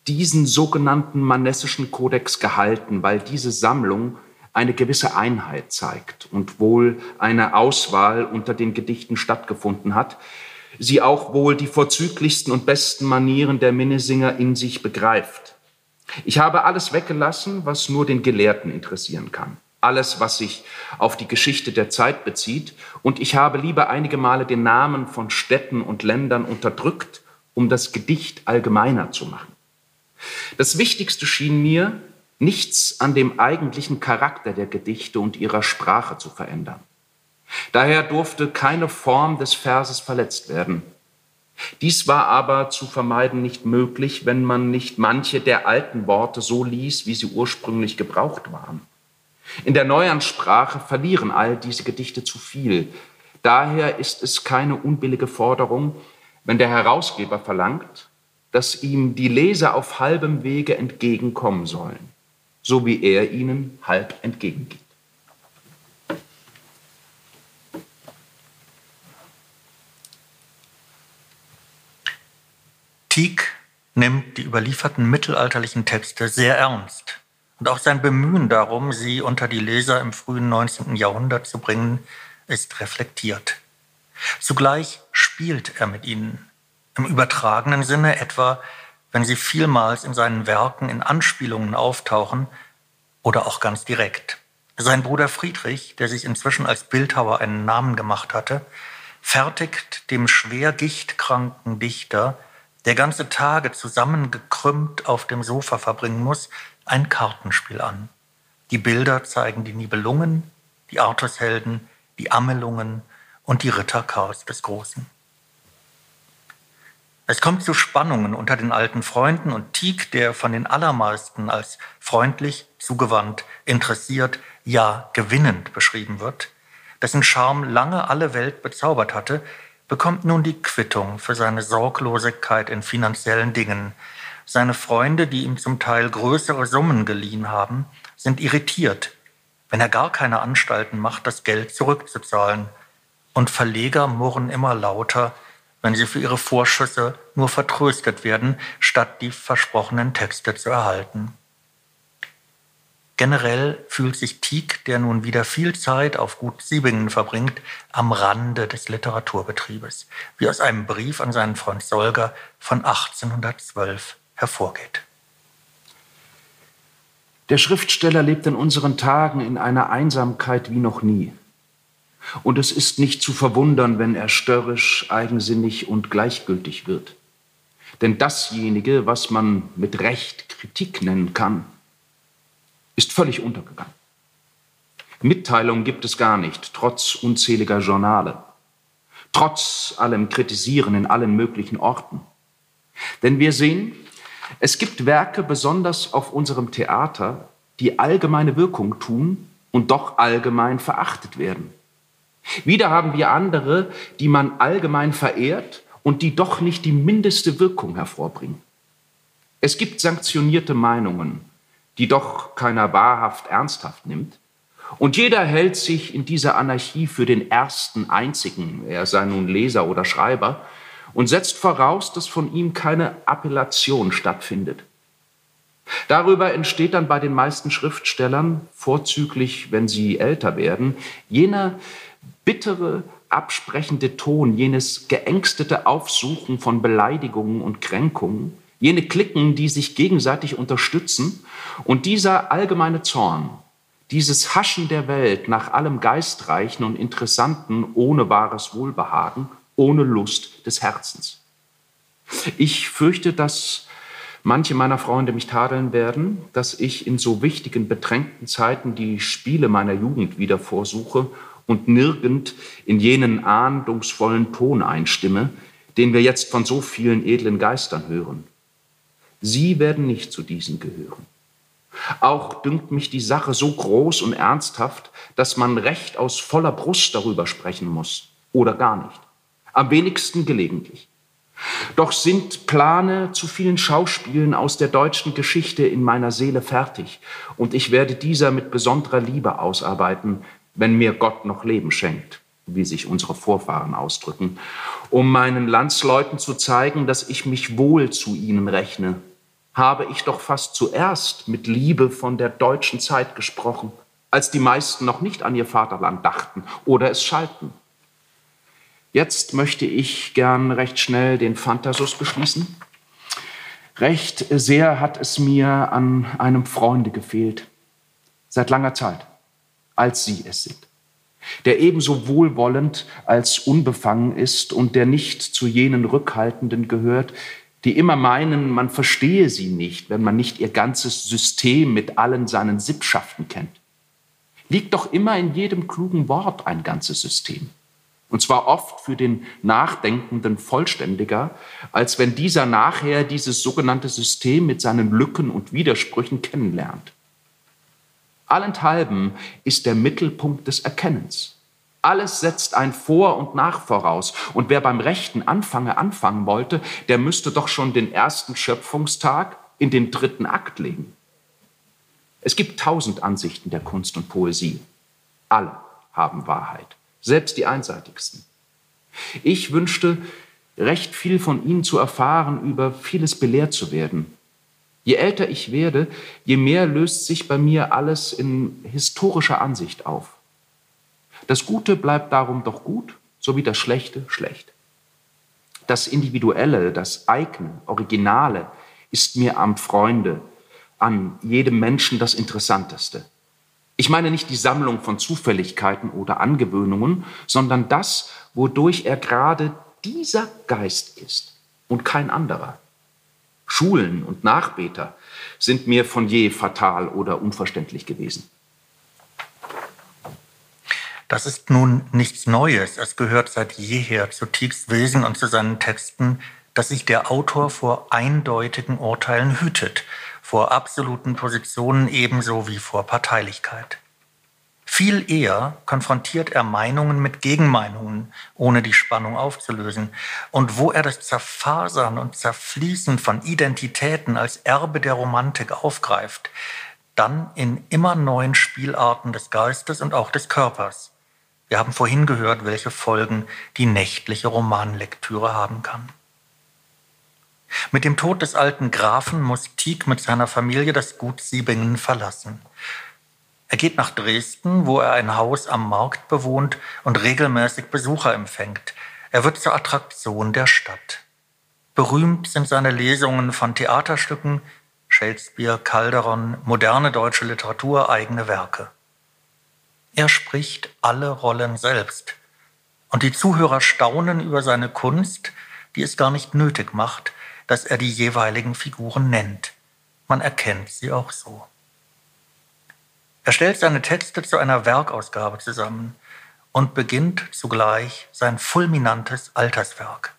diesen sogenannten manessischen Kodex gehalten, weil diese Sammlung eine gewisse Einheit zeigt und wohl eine Auswahl unter den Gedichten stattgefunden hat, sie auch wohl die vorzüglichsten und besten Manieren der Minnesinger in sich begreift. Ich habe alles weggelassen, was nur den Gelehrten interessieren kann. Alles, was sich auf die Geschichte der Zeit bezieht. Und ich habe lieber einige Male den Namen von Städten und Ländern unterdrückt, um das Gedicht allgemeiner zu machen. Das Wichtigste schien mir, nichts an dem eigentlichen Charakter der Gedichte und ihrer Sprache zu verändern. Daher durfte keine Form des Verses verletzt werden. Dies war aber zu vermeiden nicht möglich, wenn man nicht manche der alten Worte so ließ, wie sie ursprünglich gebraucht waren. In der neuen Sprache verlieren all diese Gedichte zu viel. Daher ist es keine unbillige Forderung, wenn der Herausgeber verlangt, dass ihm die Leser auf halbem Wege entgegenkommen sollen, so wie er ihnen halb entgegengeht. Tieck nimmt die überlieferten mittelalterlichen Texte sehr ernst. Und auch sein Bemühen darum, sie unter die Leser im frühen 19. Jahrhundert zu bringen, ist reflektiert. Zugleich spielt er mit ihnen im übertragenen Sinne etwa, wenn sie vielmals in seinen Werken in Anspielungen auftauchen oder auch ganz direkt. Sein Bruder Friedrich, der sich inzwischen als Bildhauer einen Namen gemacht hatte, fertigt dem schwer gichtkranken Dichter, der ganze Tage zusammengekrümmt auf dem Sofa verbringen muss, ein Kartenspiel an. Die Bilder zeigen die Nibelungen, die Artushelden, die Amelungen und die Ritter Karls des Großen. Es kommt zu Spannungen unter den alten Freunden und Tieck, der von den allermeisten als freundlich, zugewandt, interessiert, ja gewinnend beschrieben wird, dessen Charme lange alle Welt bezaubert hatte, bekommt nun die Quittung für seine Sorglosigkeit in finanziellen Dingen. Seine Freunde, die ihm zum Teil größere Summen geliehen haben, sind irritiert, wenn er gar keine Anstalten macht, das Geld zurückzuzahlen. Und Verleger murren immer lauter, wenn sie für ihre Vorschüsse nur vertröstet werden, statt die versprochenen Texte zu erhalten. Generell fühlt sich Tieck, der nun wieder viel Zeit auf Gut Siebingen verbringt, am Rande des Literaturbetriebes, wie aus einem Brief an seinen Freund Solger von 1812 hervorgeht. Der Schriftsteller lebt in unseren Tagen in einer Einsamkeit wie noch nie. Und es ist nicht zu verwundern, wenn er störrisch, eigensinnig und gleichgültig wird. Denn dasjenige, was man mit Recht Kritik nennen kann, ist völlig untergegangen. Mitteilung gibt es gar nicht, trotz unzähliger Journale, trotz allem Kritisieren in allen möglichen Orten. Denn wir sehen, es gibt Werke, besonders auf unserem Theater, die allgemeine Wirkung tun und doch allgemein verachtet werden. Wieder haben wir andere, die man allgemein verehrt und die doch nicht die mindeste Wirkung hervorbringen. Es gibt sanktionierte Meinungen, die doch keiner wahrhaft ernsthaft nimmt. Und jeder hält sich in dieser Anarchie für den ersten einzigen, er sei nun Leser oder Schreiber, und setzt voraus, dass von ihm keine Appellation stattfindet. Darüber entsteht dann bei den meisten Schriftstellern, vorzüglich wenn sie älter werden, jener bittere, absprechende Ton, jenes geängstete Aufsuchen von Beleidigungen und Kränkungen, jene Klicken, die sich gegenseitig unterstützen und dieser allgemeine Zorn, dieses Haschen der Welt nach allem Geistreichen und Interessanten ohne wahres Wohlbehagen, ohne Lust des Herzens. Ich fürchte, dass manche meiner Freunde mich tadeln werden, dass ich in so wichtigen, bedrängten Zeiten die Spiele meiner Jugend wieder vorsuche und nirgend in jenen ahndungsvollen Ton einstimme, den wir jetzt von so vielen edlen Geistern hören. Sie werden nicht zu diesen gehören. Auch dünkt mich die Sache so groß und ernsthaft, dass man recht aus voller Brust darüber sprechen muss oder gar nicht. Am wenigsten gelegentlich. Doch sind Plane zu vielen Schauspielen aus der deutschen Geschichte in meiner Seele fertig, und ich werde dieser mit besonderer Liebe ausarbeiten, wenn mir Gott noch Leben schenkt, wie sich unsere Vorfahren ausdrücken, um meinen Landsleuten zu zeigen, dass ich mich wohl zu ihnen rechne, habe ich doch fast zuerst mit Liebe von der deutschen Zeit gesprochen, als die meisten noch nicht an ihr Vaterland dachten oder es schalten. Jetzt möchte ich gern recht schnell den Phantasus beschließen. Recht sehr hat es mir an einem Freunde gefehlt, seit langer Zeit als sie es sind, der ebenso wohlwollend als unbefangen ist und der nicht zu jenen Rückhaltenden gehört, die immer meinen, man verstehe sie nicht, wenn man nicht ihr ganzes System mit allen seinen Sippschaften kennt. Liegt doch immer in jedem klugen Wort ein ganzes System. Und zwar oft für den Nachdenkenden vollständiger, als wenn dieser nachher dieses sogenannte System mit seinen Lücken und Widersprüchen kennenlernt. Allenthalben ist der Mittelpunkt des Erkennens. Alles setzt ein Vor und Nach voraus. Und wer beim rechten Anfange anfangen wollte, der müsste doch schon den ersten Schöpfungstag in den dritten Akt legen. Es gibt tausend Ansichten der Kunst und Poesie. Alle haben Wahrheit, selbst die einseitigsten. Ich wünschte, recht viel von ihnen zu erfahren, über vieles belehrt zu werden, Je älter ich werde, je mehr löst sich bei mir alles in historischer Ansicht auf. Das Gute bleibt darum doch gut, so wie das Schlechte schlecht. Das Individuelle, das Eigene, Originale ist mir am Freunde, an jedem Menschen das Interessanteste. Ich meine nicht die Sammlung von Zufälligkeiten oder Angewöhnungen, sondern das, wodurch er gerade dieser Geist ist und kein anderer. Schulen und Nachbeter sind mir von je fatal oder unverständlich gewesen. Das ist nun nichts Neues. Es gehört seit jeher zu Tiecks Wesen und zu seinen Texten, dass sich der Autor vor eindeutigen Urteilen hütet, vor absoluten Positionen ebenso wie vor Parteilichkeit. Viel eher konfrontiert er Meinungen mit Gegenmeinungen, ohne die Spannung aufzulösen. Und wo er das Zerfasern und Zerfließen von Identitäten als Erbe der Romantik aufgreift, dann in immer neuen Spielarten des Geistes und auch des Körpers. Wir haben vorhin gehört, welche Folgen die nächtliche Romanlektüre haben kann. Mit dem Tod des alten Grafen muss Tieck mit seiner Familie das Gut Siebingen verlassen. Er geht nach Dresden, wo er ein Haus am Markt bewohnt und regelmäßig Besucher empfängt. Er wird zur Attraktion der Stadt. Berühmt sind seine Lesungen von Theaterstücken, Shakespeare, Calderon, moderne deutsche Literatur, eigene Werke. Er spricht alle Rollen selbst. Und die Zuhörer staunen über seine Kunst, die es gar nicht nötig macht, dass er die jeweiligen Figuren nennt. Man erkennt sie auch so. Er stellt seine Texte zu einer Werkausgabe zusammen und beginnt zugleich sein fulminantes Alterswerk.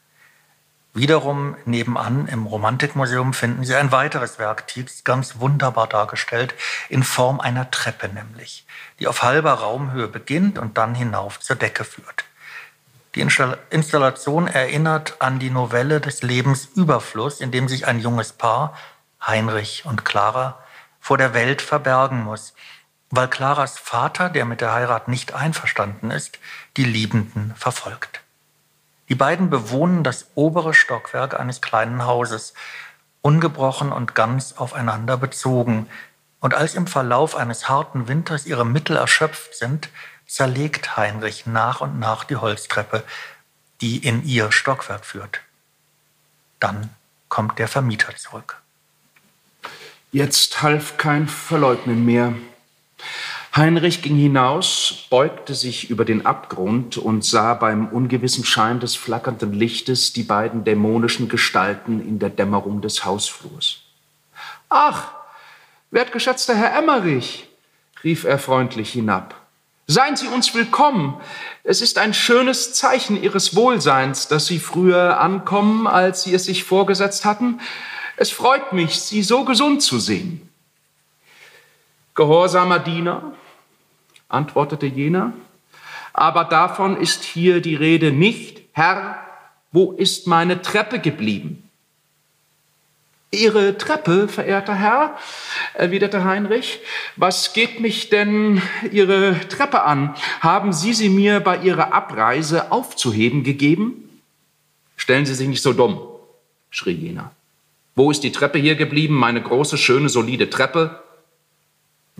Wiederum nebenan im Romantikmuseum finden Sie ein weiteres Werk Tiefs, ganz wunderbar dargestellt, in Form einer Treppe nämlich, die auf halber Raumhöhe beginnt und dann hinauf zur Decke führt. Die Installation erinnert an die Novelle des Lebensüberfluss, in dem sich ein junges Paar, Heinrich und Clara, vor der Welt verbergen muss, weil Claras Vater, der mit der Heirat nicht einverstanden ist, die Liebenden verfolgt. Die beiden bewohnen das obere Stockwerk eines kleinen Hauses, ungebrochen und ganz aufeinander bezogen. Und als im Verlauf eines harten Winters ihre Mittel erschöpft sind, zerlegt Heinrich nach und nach die Holztreppe, die in ihr Stockwerk führt. Dann kommt der Vermieter zurück. Jetzt half kein Verleugnen mehr. Heinrich ging hinaus, beugte sich über den Abgrund und sah beim ungewissen Schein des flackernden Lichtes die beiden dämonischen Gestalten in der Dämmerung des Hausflurs. Ach, wertgeschätzter Herr Emmerich, rief er freundlich hinab. Seien Sie uns willkommen. Es ist ein schönes Zeichen Ihres Wohlseins, dass Sie früher ankommen, als Sie es sich vorgesetzt hatten. Es freut mich, Sie so gesund zu sehen. Gehorsamer Diener, antwortete jener, aber davon ist hier die Rede nicht. Herr, wo ist meine Treppe geblieben? Ihre Treppe, verehrter Herr, erwiderte Heinrich, was geht mich denn Ihre Treppe an? Haben Sie sie mir bei Ihrer Abreise aufzuheben gegeben? Stellen Sie sich nicht so dumm, schrie jener. Wo ist die Treppe hier geblieben, meine große, schöne, solide Treppe?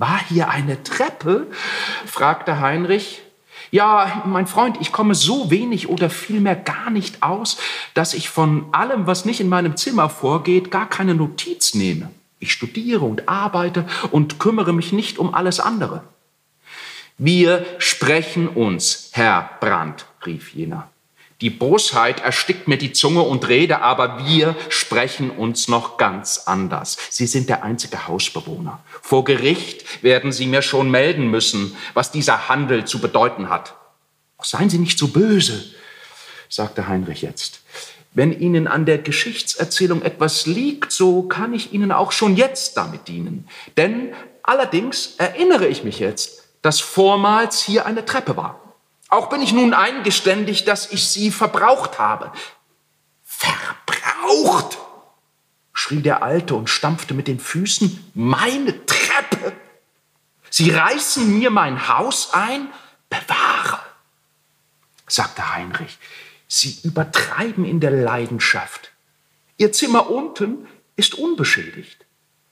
War hier eine Treppe? fragte Heinrich. Ja, mein Freund, ich komme so wenig oder vielmehr gar nicht aus, dass ich von allem, was nicht in meinem Zimmer vorgeht, gar keine Notiz nehme. Ich studiere und arbeite und kümmere mich nicht um alles andere. Wir sprechen uns, Herr Brandt, rief jener. Die Bosheit erstickt mir die Zunge und Rede, aber wir sprechen uns noch ganz anders. Sie sind der einzige Hausbewohner. Vor Gericht werden Sie mir schon melden müssen, was dieser Handel zu bedeuten hat. Seien Sie nicht so böse, sagte Heinrich jetzt. Wenn Ihnen an der Geschichtserzählung etwas liegt, so kann ich Ihnen auch schon jetzt damit dienen. Denn allerdings erinnere ich mich jetzt, dass vormals hier eine Treppe war. Auch bin ich nun eingeständig, dass ich sie verbraucht habe. Verbraucht? schrie der Alte und stampfte mit den Füßen. Meine Treppe! Sie reißen mir mein Haus ein? Bewahre! sagte Heinrich. Sie übertreiben in der Leidenschaft. Ihr Zimmer unten ist unbeschädigt.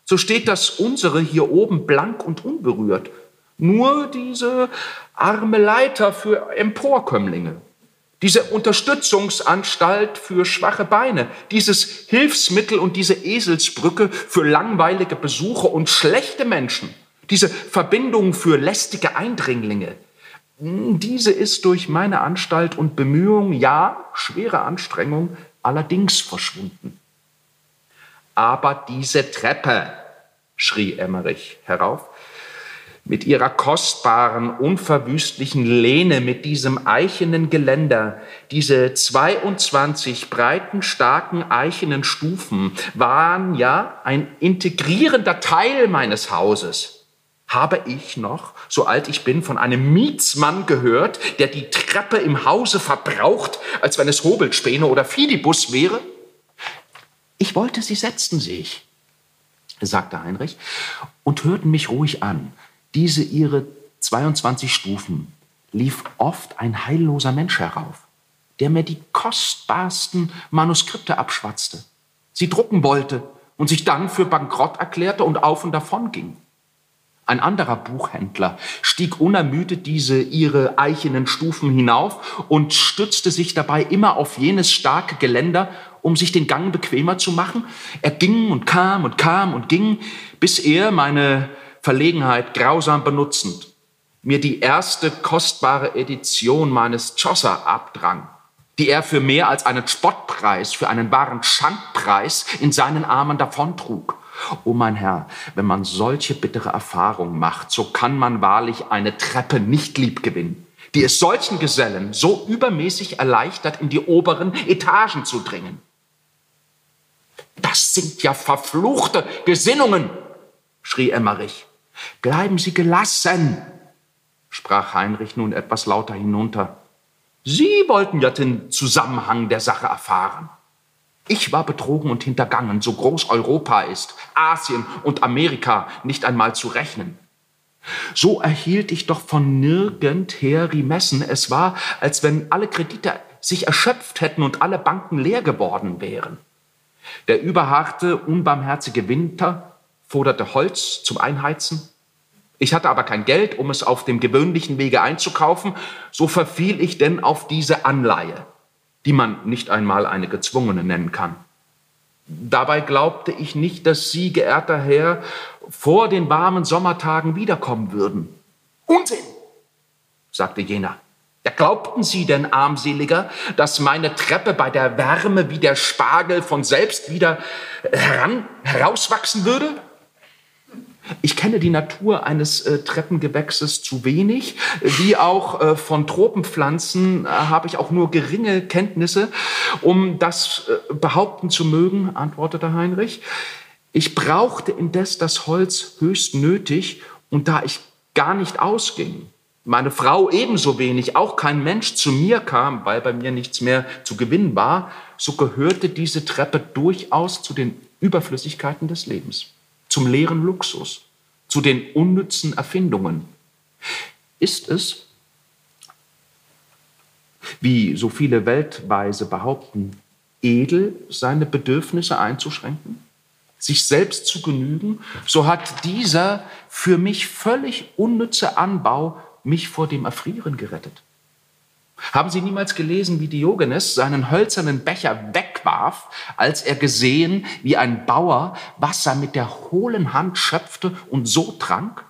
So steht das unsere hier oben blank und unberührt. Nur diese arme Leiter für Emporkömmlinge, diese Unterstützungsanstalt für schwache Beine, dieses Hilfsmittel und diese Eselsbrücke für langweilige Besucher und schlechte Menschen. Diese Verbindung für lästige Eindringlinge, diese ist durch meine Anstalt und Bemühungen, ja, schwere Anstrengung, allerdings verschwunden. Aber diese Treppe, schrie Emmerich herauf, mit ihrer kostbaren, unverwüstlichen Lehne, mit diesem eichenen Geländer, diese 22 breiten, starken eichenen Stufen waren ja ein integrierender Teil meines Hauses. Habe ich noch, so alt ich bin, von einem Mietsmann gehört, der die Treppe im Hause verbraucht, als wenn es Hobelspäne oder Fidibus wäre? Ich wollte sie setzen, sehe ich, sagte Heinrich, und hörten mich ruhig an diese ihre 22 Stufen lief oft ein heilloser Mensch herauf, der mir die kostbarsten Manuskripte abschwatzte, sie drucken wollte und sich dann für bankrott erklärte und auf und davon ging. Ein anderer Buchhändler stieg unermüdet diese ihre eichenen Stufen hinauf und stützte sich dabei immer auf jenes starke Geländer, um sich den Gang bequemer zu machen. Er ging und kam und kam und ging, bis er meine Verlegenheit grausam benutzend, mir die erste kostbare Edition meines Chaucer abdrang, die er für mehr als einen Spottpreis, für einen wahren Schandpreis in seinen Armen davontrug. O mein Herr, wenn man solche bittere Erfahrung macht, so kann man wahrlich eine Treppe nicht lieb gewinnen, die es solchen Gesellen so übermäßig erleichtert, in die oberen Etagen zu dringen. Das sind ja verfluchte Gesinnungen, schrie Emmerich. Bleiben Sie gelassen, sprach Heinrich nun etwas lauter hinunter. Sie wollten ja den Zusammenhang der Sache erfahren. Ich war betrogen und hintergangen, so groß Europa ist, Asien und Amerika nicht einmal zu rechnen. So erhielt ich doch von nirgendher Rimessen. Es war, als wenn alle Kredite sich erschöpft hätten und alle Banken leer geworden wären. Der überharte, unbarmherzige Winter forderte Holz zum Einheizen. Ich hatte aber kein Geld, um es auf dem gewöhnlichen Wege einzukaufen, so verfiel ich denn auf diese Anleihe, die man nicht einmal eine gezwungene nennen kann. Dabei glaubte ich nicht, dass Sie, geehrter Herr, vor den warmen Sommertagen wiederkommen würden. Unsinn, sagte jener. Ja, glaubten Sie denn, armseliger, dass meine Treppe bei der Wärme wie der Spargel von selbst wieder heran, herauswachsen würde? Ich kenne die Natur eines äh, Treppengewächses zu wenig, wie auch äh, von Tropenpflanzen äh, habe ich auch nur geringe Kenntnisse, um das äh, behaupten zu mögen, antwortete Heinrich. Ich brauchte indes das Holz höchst nötig, und da ich gar nicht ausging, meine Frau ebenso wenig, auch kein Mensch zu mir kam, weil bei mir nichts mehr zu gewinnen war, so gehörte diese Treppe durchaus zu den Überflüssigkeiten des Lebens zum leeren Luxus, zu den unnützen Erfindungen. Ist es, wie so viele Weltweise behaupten, edel, seine Bedürfnisse einzuschränken, sich selbst zu genügen, so hat dieser für mich völlig unnütze Anbau mich vor dem Erfrieren gerettet. Haben Sie niemals gelesen, wie Diogenes seinen hölzernen Becher wegwarf, als er gesehen, wie ein Bauer Wasser mit der hohlen Hand schöpfte und so trank?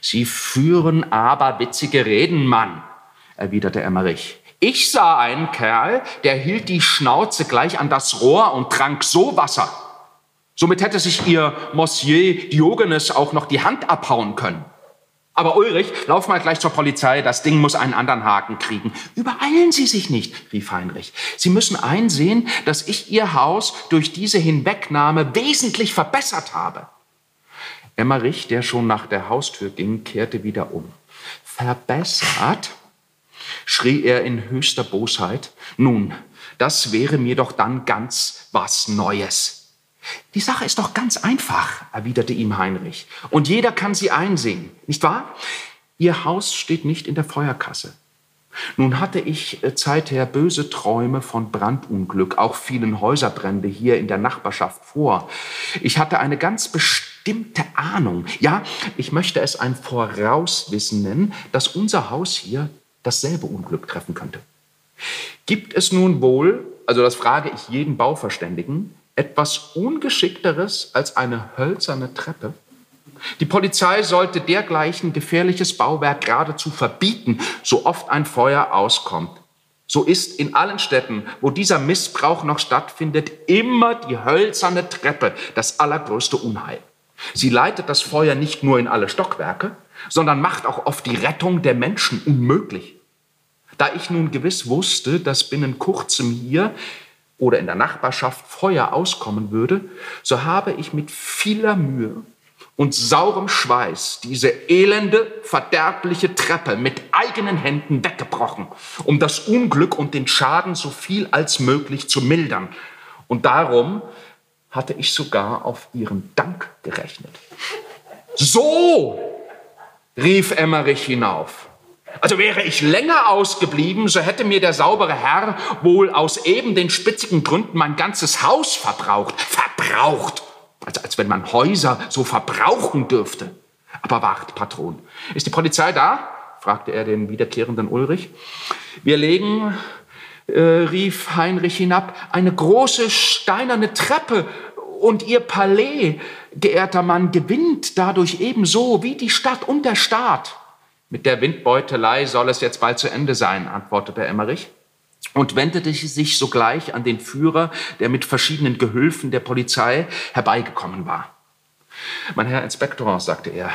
Sie führen aberwitzige Reden, Mann, erwiderte Emmerich. Ich sah einen Kerl, der hielt die Schnauze gleich an das Rohr und trank so Wasser. Somit hätte sich ihr Monsieur Diogenes auch noch die Hand abhauen können. Aber Ulrich, lauf mal gleich zur Polizei, das Ding muss einen anderen Haken kriegen. Übereilen Sie sich nicht, rief Heinrich. Sie müssen einsehen, dass ich Ihr Haus durch diese Hinwegnahme wesentlich verbessert habe. Emmerich, der schon nach der Haustür ging, kehrte wieder um. Verbessert? schrie er in höchster Bosheit. Nun, das wäre mir doch dann ganz was Neues. Die Sache ist doch ganz einfach, erwiderte ihm Heinrich. Und jeder kann sie einsehen, nicht wahr? Ihr Haus steht nicht in der Feuerkasse. Nun hatte ich äh, zeither böse Träume von Brandunglück, auch vielen Häuserbrände hier in der Nachbarschaft vor. Ich hatte eine ganz bestimmte Ahnung, ja, ich möchte es ein Vorauswissen nennen, dass unser Haus hier dasselbe Unglück treffen könnte. Gibt es nun wohl, also das frage ich jeden Bauverständigen, etwas Ungeschickteres als eine hölzerne Treppe? Die Polizei sollte dergleichen gefährliches Bauwerk geradezu verbieten, so oft ein Feuer auskommt. So ist in allen Städten, wo dieser Missbrauch noch stattfindet, immer die hölzerne Treppe das allergrößte Unheil. Sie leitet das Feuer nicht nur in alle Stockwerke, sondern macht auch oft die Rettung der Menschen unmöglich. Da ich nun gewiss wusste, dass binnen kurzem hier oder in der Nachbarschaft Feuer auskommen würde, so habe ich mit vieler Mühe und saurem Schweiß diese elende, verderbliche Treppe mit eigenen Händen weggebrochen, um das Unglück und den Schaden so viel als möglich zu mildern. Und darum hatte ich sogar auf ihren Dank gerechnet. So, rief Emmerich hinauf. Also wäre ich länger ausgeblieben, so hätte mir der saubere Herr wohl aus eben den spitzigen Gründen mein ganzes Haus verbraucht. Verbraucht! Also als wenn man Häuser so verbrauchen dürfte. Aber wart, Patron, ist die Polizei da? fragte er den wiederkehrenden Ulrich. Wir legen, äh, rief Heinrich hinab, eine große steinerne Treppe und ihr Palais, geehrter Mann, gewinnt dadurch ebenso wie die Stadt und der Staat. Mit der Windbeutelei soll es jetzt bald zu Ende sein, antwortete Emmerich und wendete sich sogleich an den Führer, der mit verschiedenen Gehülfen der Polizei herbeigekommen war. Mein Herr Inspektor, sagte er,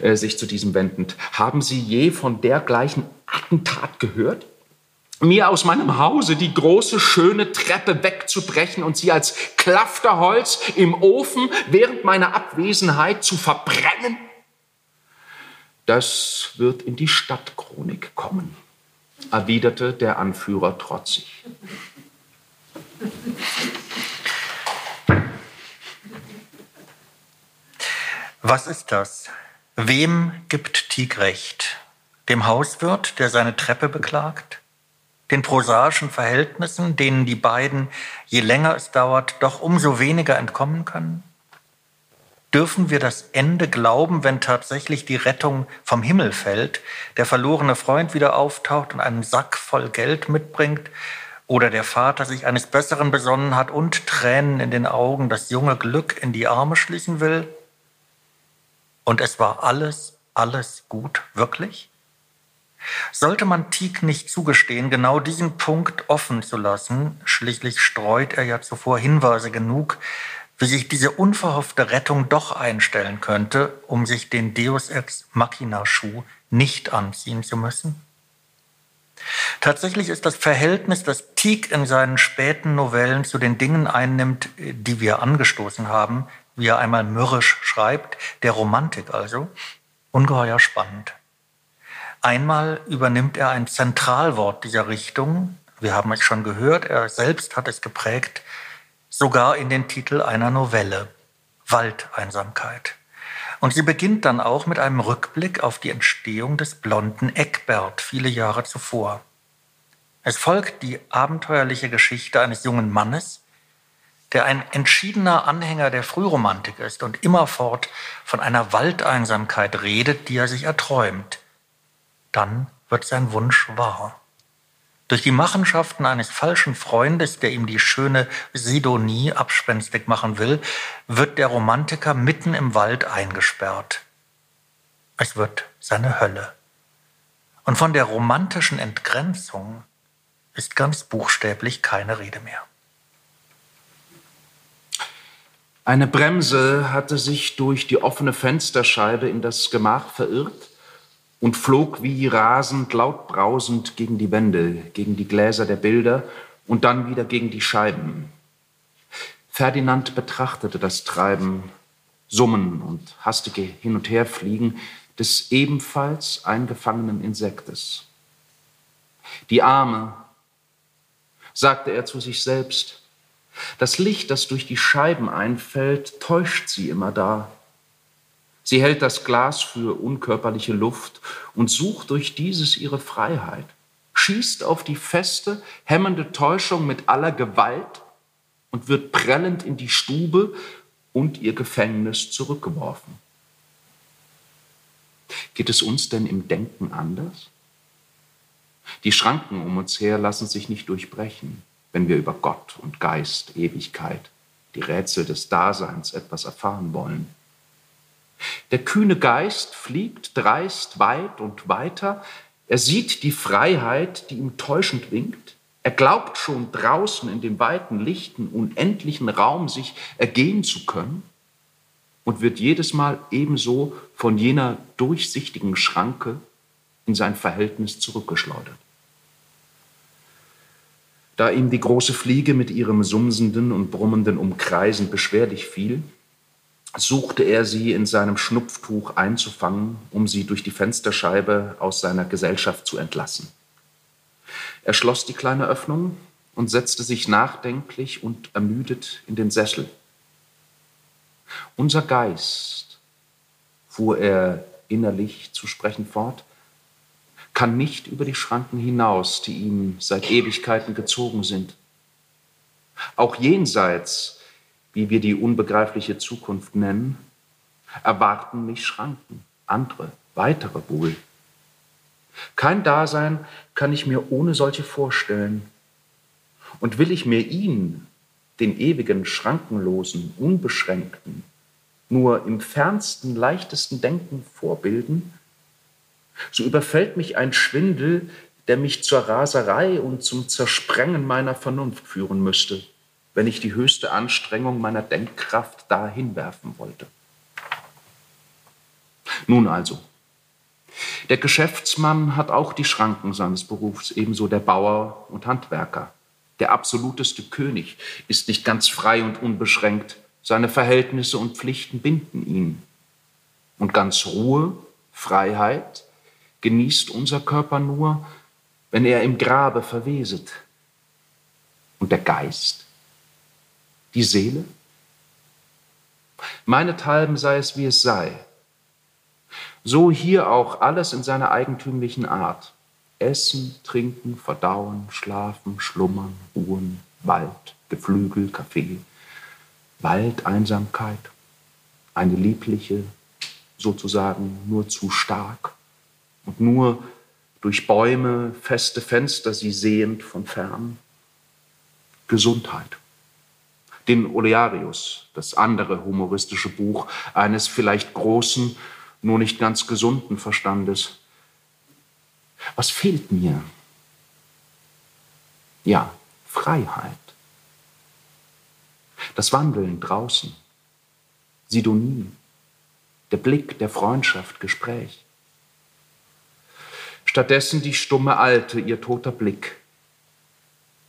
äh, sich zu diesem wendend, haben Sie je von dergleichen Attentat gehört? Mir aus meinem Hause die große, schöne Treppe wegzubrechen und sie als Klafterholz im Ofen während meiner Abwesenheit zu verbrennen? Das wird in die Stadtchronik kommen erwiderte der Anführer trotzig. Was ist das? Wem gibt Tieg recht? Dem Hauswirt, der seine Treppe beklagt? Den prosaischen Verhältnissen, denen die beiden, je länger es dauert, doch umso weniger entkommen können? Dürfen wir das Ende glauben, wenn tatsächlich die Rettung vom Himmel fällt, der verlorene Freund wieder auftaucht und einen Sack voll Geld mitbringt oder der Vater sich eines Besseren besonnen hat und Tränen in den Augen das junge Glück in die Arme schließen will? Und es war alles, alles gut, wirklich? Sollte man Tieck nicht zugestehen, genau diesen Punkt offen zu lassen, schließlich streut er ja zuvor Hinweise genug, wie sich diese unverhoffte Rettung doch einstellen könnte, um sich den Deus ex machina Schuh nicht anziehen zu müssen? Tatsächlich ist das Verhältnis, das Tieck in seinen späten Novellen zu den Dingen einnimmt, die wir angestoßen haben, wie er einmal mürrisch schreibt, der Romantik also, ungeheuer spannend. Einmal übernimmt er ein Zentralwort dieser Richtung, wir haben es schon gehört, er selbst hat es geprägt, sogar in den Titel einer Novelle, Waldeinsamkeit. Und sie beginnt dann auch mit einem Rückblick auf die Entstehung des blonden Eckbert viele Jahre zuvor. Es folgt die abenteuerliche Geschichte eines jungen Mannes, der ein entschiedener Anhänger der Frühromantik ist und immerfort von einer Waldeinsamkeit redet, die er sich erträumt. Dann wird sein Wunsch wahr. Durch die Machenschaften eines falschen Freundes, der ihm die schöne Sidonie abspenstig machen will, wird der Romantiker mitten im Wald eingesperrt. Es wird seine Hölle. Und von der romantischen Entgrenzung ist ganz buchstäblich keine Rede mehr. Eine Bremse hatte sich durch die offene Fensterscheibe in das Gemach verirrt und flog wie rasend laut brausend gegen die Wände, gegen die Gläser der Bilder und dann wieder gegen die Scheiben. Ferdinand betrachtete das Treiben, Summen und hastige Hin- und Herfliegen des ebenfalls eingefangenen Insektes. Die Arme, sagte er zu sich selbst, das Licht, das durch die Scheiben einfällt, täuscht sie immer da. Sie hält das Glas für unkörperliche Luft und sucht durch dieses ihre Freiheit, schießt auf die feste, hämmende Täuschung mit aller Gewalt und wird prellend in die Stube und ihr Gefängnis zurückgeworfen. Geht es uns denn im Denken anders? Die Schranken um uns her lassen sich nicht durchbrechen, wenn wir über Gott und Geist, Ewigkeit, die Rätsel des Daseins etwas erfahren wollen. Der kühne Geist fliegt dreist weit und weiter. Er sieht die Freiheit, die ihm täuschend winkt. Er glaubt schon draußen in dem weiten, lichten, unendlichen Raum sich ergehen zu können und wird jedes Mal ebenso von jener durchsichtigen Schranke in sein Verhältnis zurückgeschleudert. Da ihm die große Fliege mit ihrem sumsenden und brummenden Umkreisen beschwerlich fiel, suchte er sie in seinem Schnupftuch einzufangen, um sie durch die Fensterscheibe aus seiner Gesellschaft zu entlassen. Er schloss die kleine Öffnung und setzte sich nachdenklich und ermüdet in den Sessel. Unser Geist, fuhr er innerlich zu sprechen fort, kann nicht über die Schranken hinaus, die ihm seit Ewigkeiten gezogen sind. Auch jenseits, wie wir die unbegreifliche Zukunft nennen, erwarten mich Schranken, andere, weitere wohl. Kein Dasein kann ich mir ohne solche vorstellen. Und will ich mir ihn, den ewigen, schrankenlosen, unbeschränkten, nur im fernsten, leichtesten Denken vorbilden, so überfällt mich ein Schwindel, der mich zur Raserei und zum Zersprengen meiner Vernunft führen müsste, wenn ich die höchste Anstrengung meiner Denkkraft dahin werfen wollte. Nun also, der Geschäftsmann hat auch die Schranken seines Berufs, ebenso der Bauer und Handwerker. Der absoluteste König ist nicht ganz frei und unbeschränkt. Seine Verhältnisse und Pflichten binden ihn. Und ganz Ruhe, Freiheit genießt unser Körper nur, wenn er im Grabe verweset. Und der Geist, die Seele? Meinethalben sei es, wie es sei. So hier auch alles in seiner eigentümlichen Art. Essen, trinken, verdauen, schlafen, schlummern, ruhen, Wald, Geflügel, Kaffee, Wald, Einsamkeit, eine liebliche, sozusagen nur zu stark und nur durch Bäume, feste Fenster sie sehend von fern. Gesundheit. Den Olearius, das andere humoristische Buch eines vielleicht großen, nur nicht ganz gesunden Verstandes. Was fehlt mir? Ja, Freiheit. Das Wandeln draußen, Sidonie, der Blick der Freundschaft, Gespräch. Stattdessen die stumme Alte, ihr toter Blick.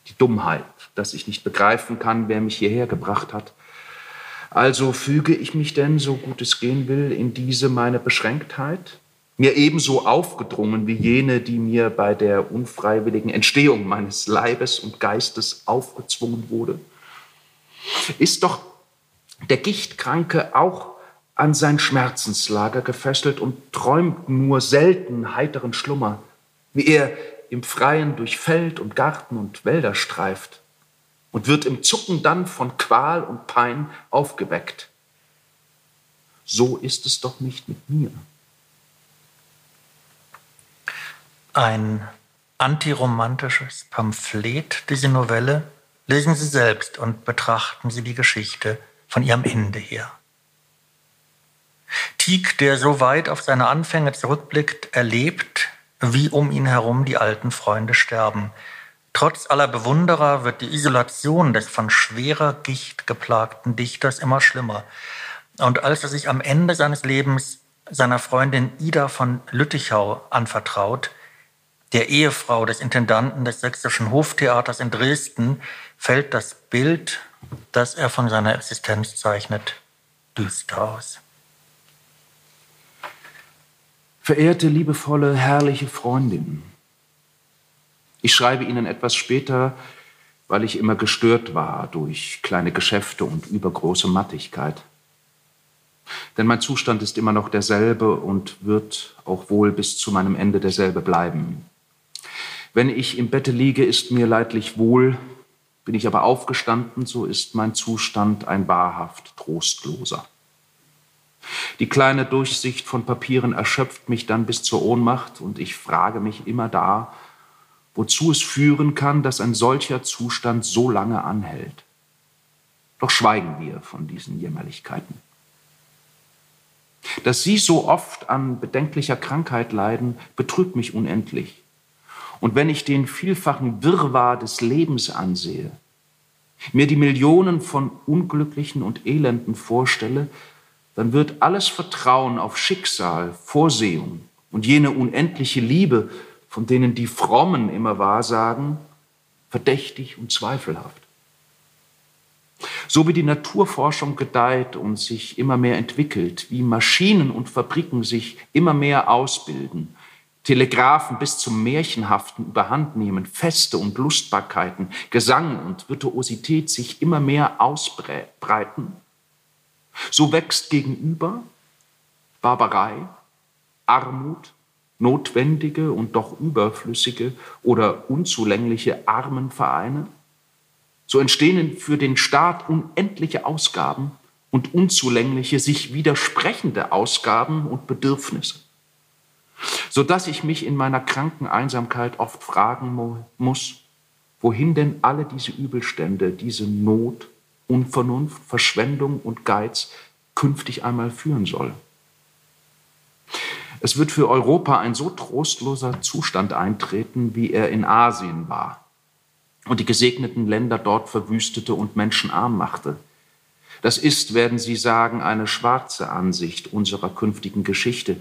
Die Dummheit, dass ich nicht begreifen kann, wer mich hierher gebracht hat. Also füge ich mich denn, so gut es gehen will, in diese meine Beschränktheit, mir ebenso aufgedrungen wie jene, die mir bei der unfreiwilligen Entstehung meines Leibes und Geistes aufgezwungen wurde? Ist doch der Gichtkranke auch an sein Schmerzenslager gefesselt und träumt nur selten heiteren Schlummer, wie er im Freien durch Feld und Garten und Wälder streift und wird im Zucken dann von Qual und Pein aufgeweckt. So ist es doch nicht mit mir. Ein antiromantisches Pamphlet, diese Novelle. Lesen Sie selbst und betrachten Sie die Geschichte von ihrem Ende her. Tieck, der so weit auf seine Anfänge zurückblickt, erlebt, wie um ihn herum die alten Freunde sterben. Trotz aller Bewunderer wird die Isolation des von schwerer Gicht geplagten Dichters immer schlimmer. Und als er sich am Ende seines Lebens seiner Freundin Ida von Lüttichau anvertraut, der Ehefrau des Intendanten des Sächsischen Hoftheaters in Dresden, fällt das Bild, das er von seiner Existenz zeichnet, düster aus. Verehrte, liebevolle, herrliche Freundin, ich schreibe Ihnen etwas später, weil ich immer gestört war durch kleine Geschäfte und übergroße Mattigkeit. Denn mein Zustand ist immer noch derselbe und wird auch wohl bis zu meinem Ende derselbe bleiben. Wenn ich im Bette liege, ist mir leidlich wohl, bin ich aber aufgestanden, so ist mein Zustand ein wahrhaft trostloser. Die kleine Durchsicht von Papieren erschöpft mich dann bis zur Ohnmacht und ich frage mich immer da, wozu es führen kann, dass ein solcher Zustand so lange anhält. Doch schweigen wir von diesen Jämmerlichkeiten. Dass Sie so oft an bedenklicher Krankheit leiden, betrübt mich unendlich. Und wenn ich den vielfachen Wirrwarr des Lebens ansehe, mir die Millionen von Unglücklichen und Elenden vorstelle, dann wird alles Vertrauen auf Schicksal, Vorsehung und jene unendliche Liebe, von denen die Frommen immer wahrsagen, verdächtig und zweifelhaft. So wie die Naturforschung gedeiht und sich immer mehr entwickelt, wie Maschinen und Fabriken sich immer mehr ausbilden, Telegraphen bis zum Märchenhaften überhand nehmen, Feste und Lustbarkeiten, Gesang und Virtuosität sich immer mehr ausbreiten, so wächst gegenüber Barbarei, Armut, notwendige und doch überflüssige oder unzulängliche Armenvereine, so entstehen für den Staat unendliche Ausgaben und unzulängliche, sich widersprechende Ausgaben und Bedürfnisse so dass ich mich in meiner kranken Einsamkeit oft fragen muss, wohin denn alle diese Übelstände, diese Not, Unvernunft, Verschwendung und Geiz künftig einmal führen soll. Es wird für Europa ein so trostloser Zustand eintreten, wie er in Asien war und die gesegneten Länder dort verwüstete und menschenarm machte. Das ist, werden Sie sagen, eine schwarze Ansicht unserer künftigen Geschichte,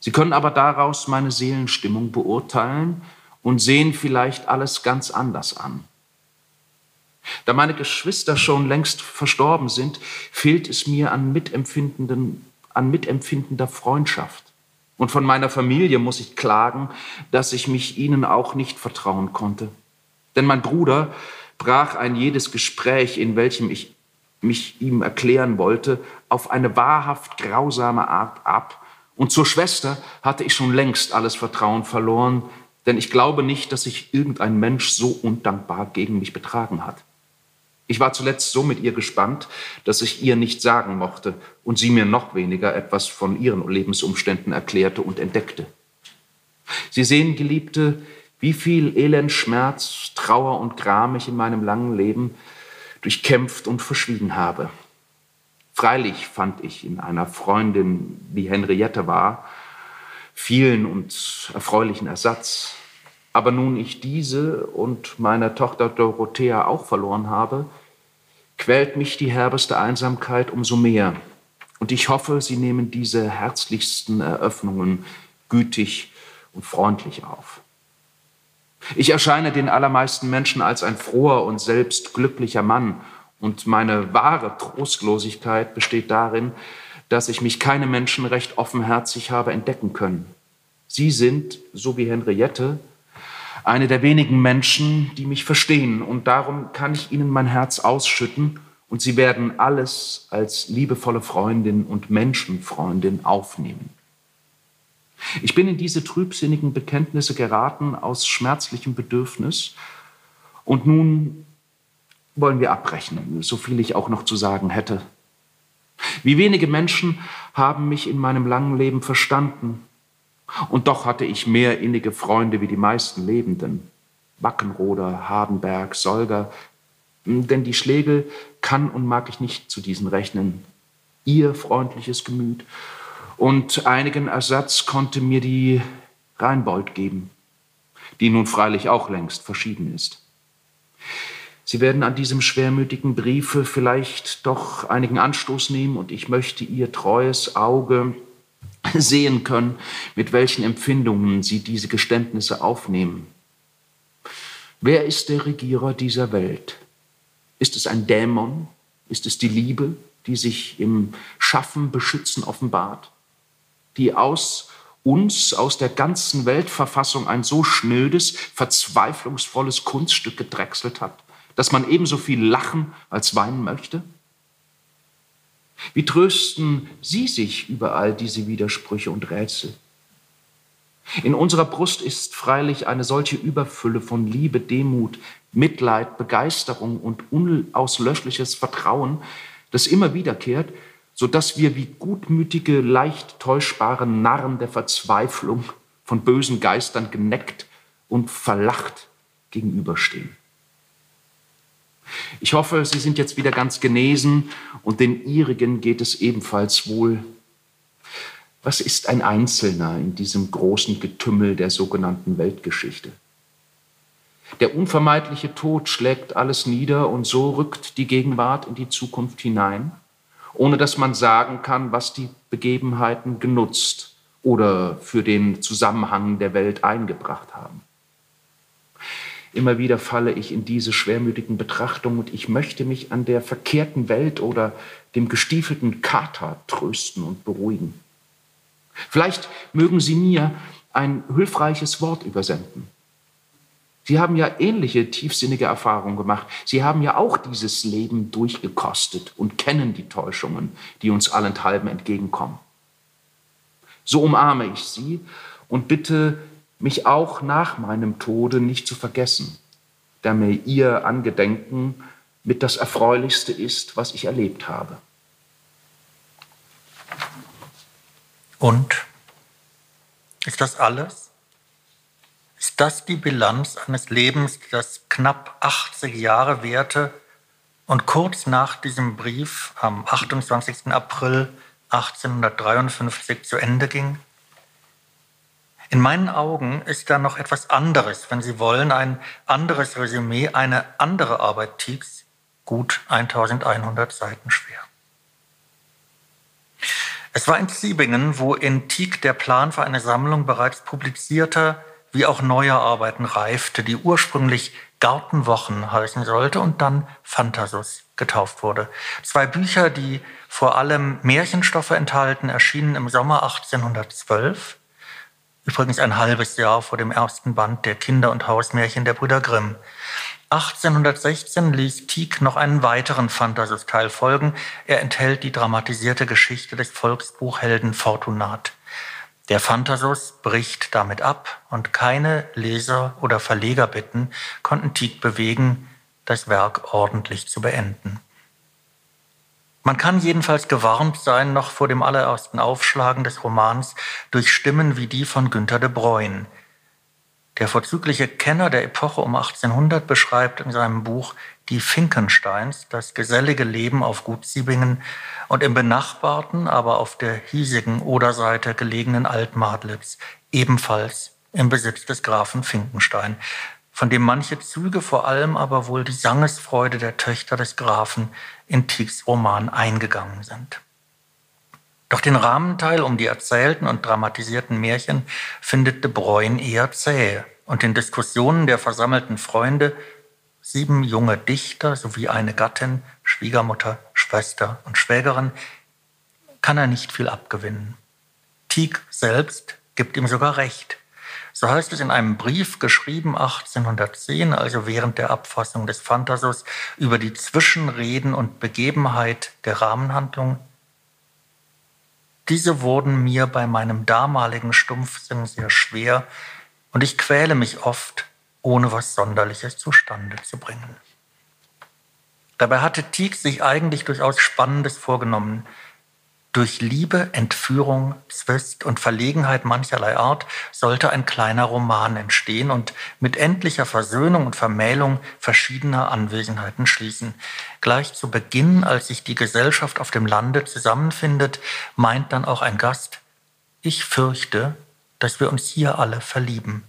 Sie können aber daraus meine Seelenstimmung beurteilen und sehen vielleicht alles ganz anders an. Da meine Geschwister schon längst verstorben sind, fehlt es mir an, mitempfindenden, an mitempfindender Freundschaft. Und von meiner Familie muss ich klagen, dass ich mich ihnen auch nicht vertrauen konnte. Denn mein Bruder brach ein jedes Gespräch, in welchem ich mich ihm erklären wollte, auf eine wahrhaft grausame Art ab und zur Schwester hatte ich schon längst alles Vertrauen verloren, denn ich glaube nicht, dass sich irgendein Mensch so undankbar gegen mich betragen hat. Ich war zuletzt so mit ihr gespannt, dass ich ihr nicht sagen mochte und sie mir noch weniger etwas von ihren Lebensumständen erklärte und entdeckte. Sie sehen, Geliebte, wie viel Elend, Schmerz, Trauer und Gram ich in meinem langen Leben durchkämpft und verschwiegen habe. Freilich fand ich in einer Freundin, wie Henriette war, vielen und erfreulichen Ersatz. Aber nun ich diese und meine Tochter Dorothea auch verloren habe, quält mich die herbeste Einsamkeit umso mehr. Und ich hoffe, Sie nehmen diese herzlichsten Eröffnungen gütig und freundlich auf. Ich erscheine den allermeisten Menschen als ein froher und selbst glücklicher Mann und meine wahre Trostlosigkeit besteht darin, dass ich mich keine Menschen recht offenherzig habe entdecken können. Sie sind, so wie Henriette, eine der wenigen Menschen, die mich verstehen. Und darum kann ich ihnen mein Herz ausschütten und sie werden alles als liebevolle Freundin und Menschenfreundin aufnehmen. Ich bin in diese trübsinnigen Bekenntnisse geraten aus schmerzlichem Bedürfnis und nun wollen wir abbrechen, so viel ich auch noch zu sagen hätte. Wie wenige Menschen haben mich in meinem langen Leben verstanden. Und doch hatte ich mehr innige Freunde wie die meisten Lebenden. Wackenroder, Hardenberg, Solger. Denn die Schlegel kann und mag ich nicht zu diesen rechnen. Ihr freundliches Gemüt. Und einigen Ersatz konnte mir die Reinbold geben, die nun freilich auch längst verschieden ist. Sie werden an diesem schwermütigen Briefe vielleicht doch einigen Anstoß nehmen und ich möchte Ihr treues Auge sehen können, mit welchen Empfindungen Sie diese Geständnisse aufnehmen. Wer ist der Regierer dieser Welt? Ist es ein Dämon? Ist es die Liebe, die sich im Schaffen, Beschützen offenbart? Die aus uns, aus der ganzen Weltverfassung ein so schnödes, verzweiflungsvolles Kunststück gedrechselt hat? dass man ebenso viel lachen als weinen möchte? Wie trösten Sie sich über all diese Widersprüche und Rätsel? In unserer Brust ist freilich eine solche Überfülle von Liebe, Demut, Mitleid, Begeisterung und unauslöschliches Vertrauen, das immer wiederkehrt, so dass wir wie gutmütige, leicht täuschbare Narren der Verzweiflung von bösen Geistern geneckt und verlacht gegenüberstehen. Ich hoffe, Sie sind jetzt wieder ganz genesen und den Ihrigen geht es ebenfalls wohl. Was ist ein Einzelner in diesem großen Getümmel der sogenannten Weltgeschichte? Der unvermeidliche Tod schlägt alles nieder und so rückt die Gegenwart in die Zukunft hinein, ohne dass man sagen kann, was die Begebenheiten genutzt oder für den Zusammenhang der Welt eingebracht haben. Immer wieder falle ich in diese schwermütigen Betrachtungen und ich möchte mich an der verkehrten Welt oder dem gestiefelten Kater trösten und beruhigen. Vielleicht mögen Sie mir ein hilfreiches Wort übersenden. Sie haben ja ähnliche tiefsinnige Erfahrungen gemacht. Sie haben ja auch dieses Leben durchgekostet und kennen die Täuschungen, die uns allenthalben entgegenkommen. So umarme ich Sie und bitte mich auch nach meinem Tode nicht zu vergessen, da mir Ihr Angedenken mit das Erfreulichste ist, was ich erlebt habe. Und? Ist das alles? Ist das die Bilanz eines Lebens, das knapp 80 Jahre währte und kurz nach diesem Brief am 28. April 1853 zu Ende ging? In meinen Augen ist da noch etwas anderes, wenn Sie wollen, ein anderes Resümee, eine andere Arbeit Tieks, gut 1100 Seiten schwer. Es war in Zwiebingen, wo in Tieck der Plan für eine Sammlung bereits publizierter wie auch neuer Arbeiten reifte, die ursprünglich Gartenwochen heißen sollte und dann Phantasus getauft wurde. Zwei Bücher, die vor allem Märchenstoffe enthalten, erschienen im Sommer 1812, übrigens ein halbes Jahr vor dem ersten Band der Kinder- und Hausmärchen der Brüder Grimm. 1816 ließ Tieck noch einen weiteren Phantasus-Teil folgen. Er enthält die dramatisierte Geschichte des Volksbuchhelden Fortunat. Der Phantasus bricht damit ab und keine Leser- oder Verlegerbitten konnten Tieck bewegen, das Werk ordentlich zu beenden. Man kann jedenfalls gewarnt sein noch vor dem allerersten Aufschlagen des Romans durch Stimmen wie die von Günter de Bruyne, der vorzügliche Kenner der Epoche um 1800 beschreibt in seinem Buch Die Finkensteins das gesellige Leben auf Gut Siebingen und im benachbarten, aber auf der hiesigen Oderseite gelegenen Altmadlitz, ebenfalls im Besitz des Grafen Finkenstein, von dem manche Züge, vor allem aber wohl die Sangesfreude der Töchter des Grafen in Tiecks Roman eingegangen sind. Doch den Rahmenteil um die erzählten und dramatisierten Märchen findet de Bruyne eher zäh und den Diskussionen der versammelten Freunde, sieben junge Dichter sowie eine Gattin, Schwiegermutter, Schwester und Schwägerin, kann er nicht viel abgewinnen. Tieck selbst gibt ihm sogar recht. So heißt es in einem Brief geschrieben 1810, also während der Abfassung des Phantasus, über die Zwischenreden und Begebenheit der Rahmenhandlung diese wurden mir bei meinem damaligen Stumpfsinn sehr schwer und ich quäle mich oft, ohne was Sonderliches zustande zu bringen. Dabei hatte Tieck sich eigentlich durchaus Spannendes vorgenommen, durch Liebe, Entführung, Zwist und Verlegenheit mancherlei Art sollte ein kleiner Roman entstehen und mit endlicher Versöhnung und Vermählung verschiedener Anwesenheiten schließen. Gleich zu Beginn, als sich die Gesellschaft auf dem Lande zusammenfindet, meint dann auch ein Gast, ich fürchte, dass wir uns hier alle verlieben.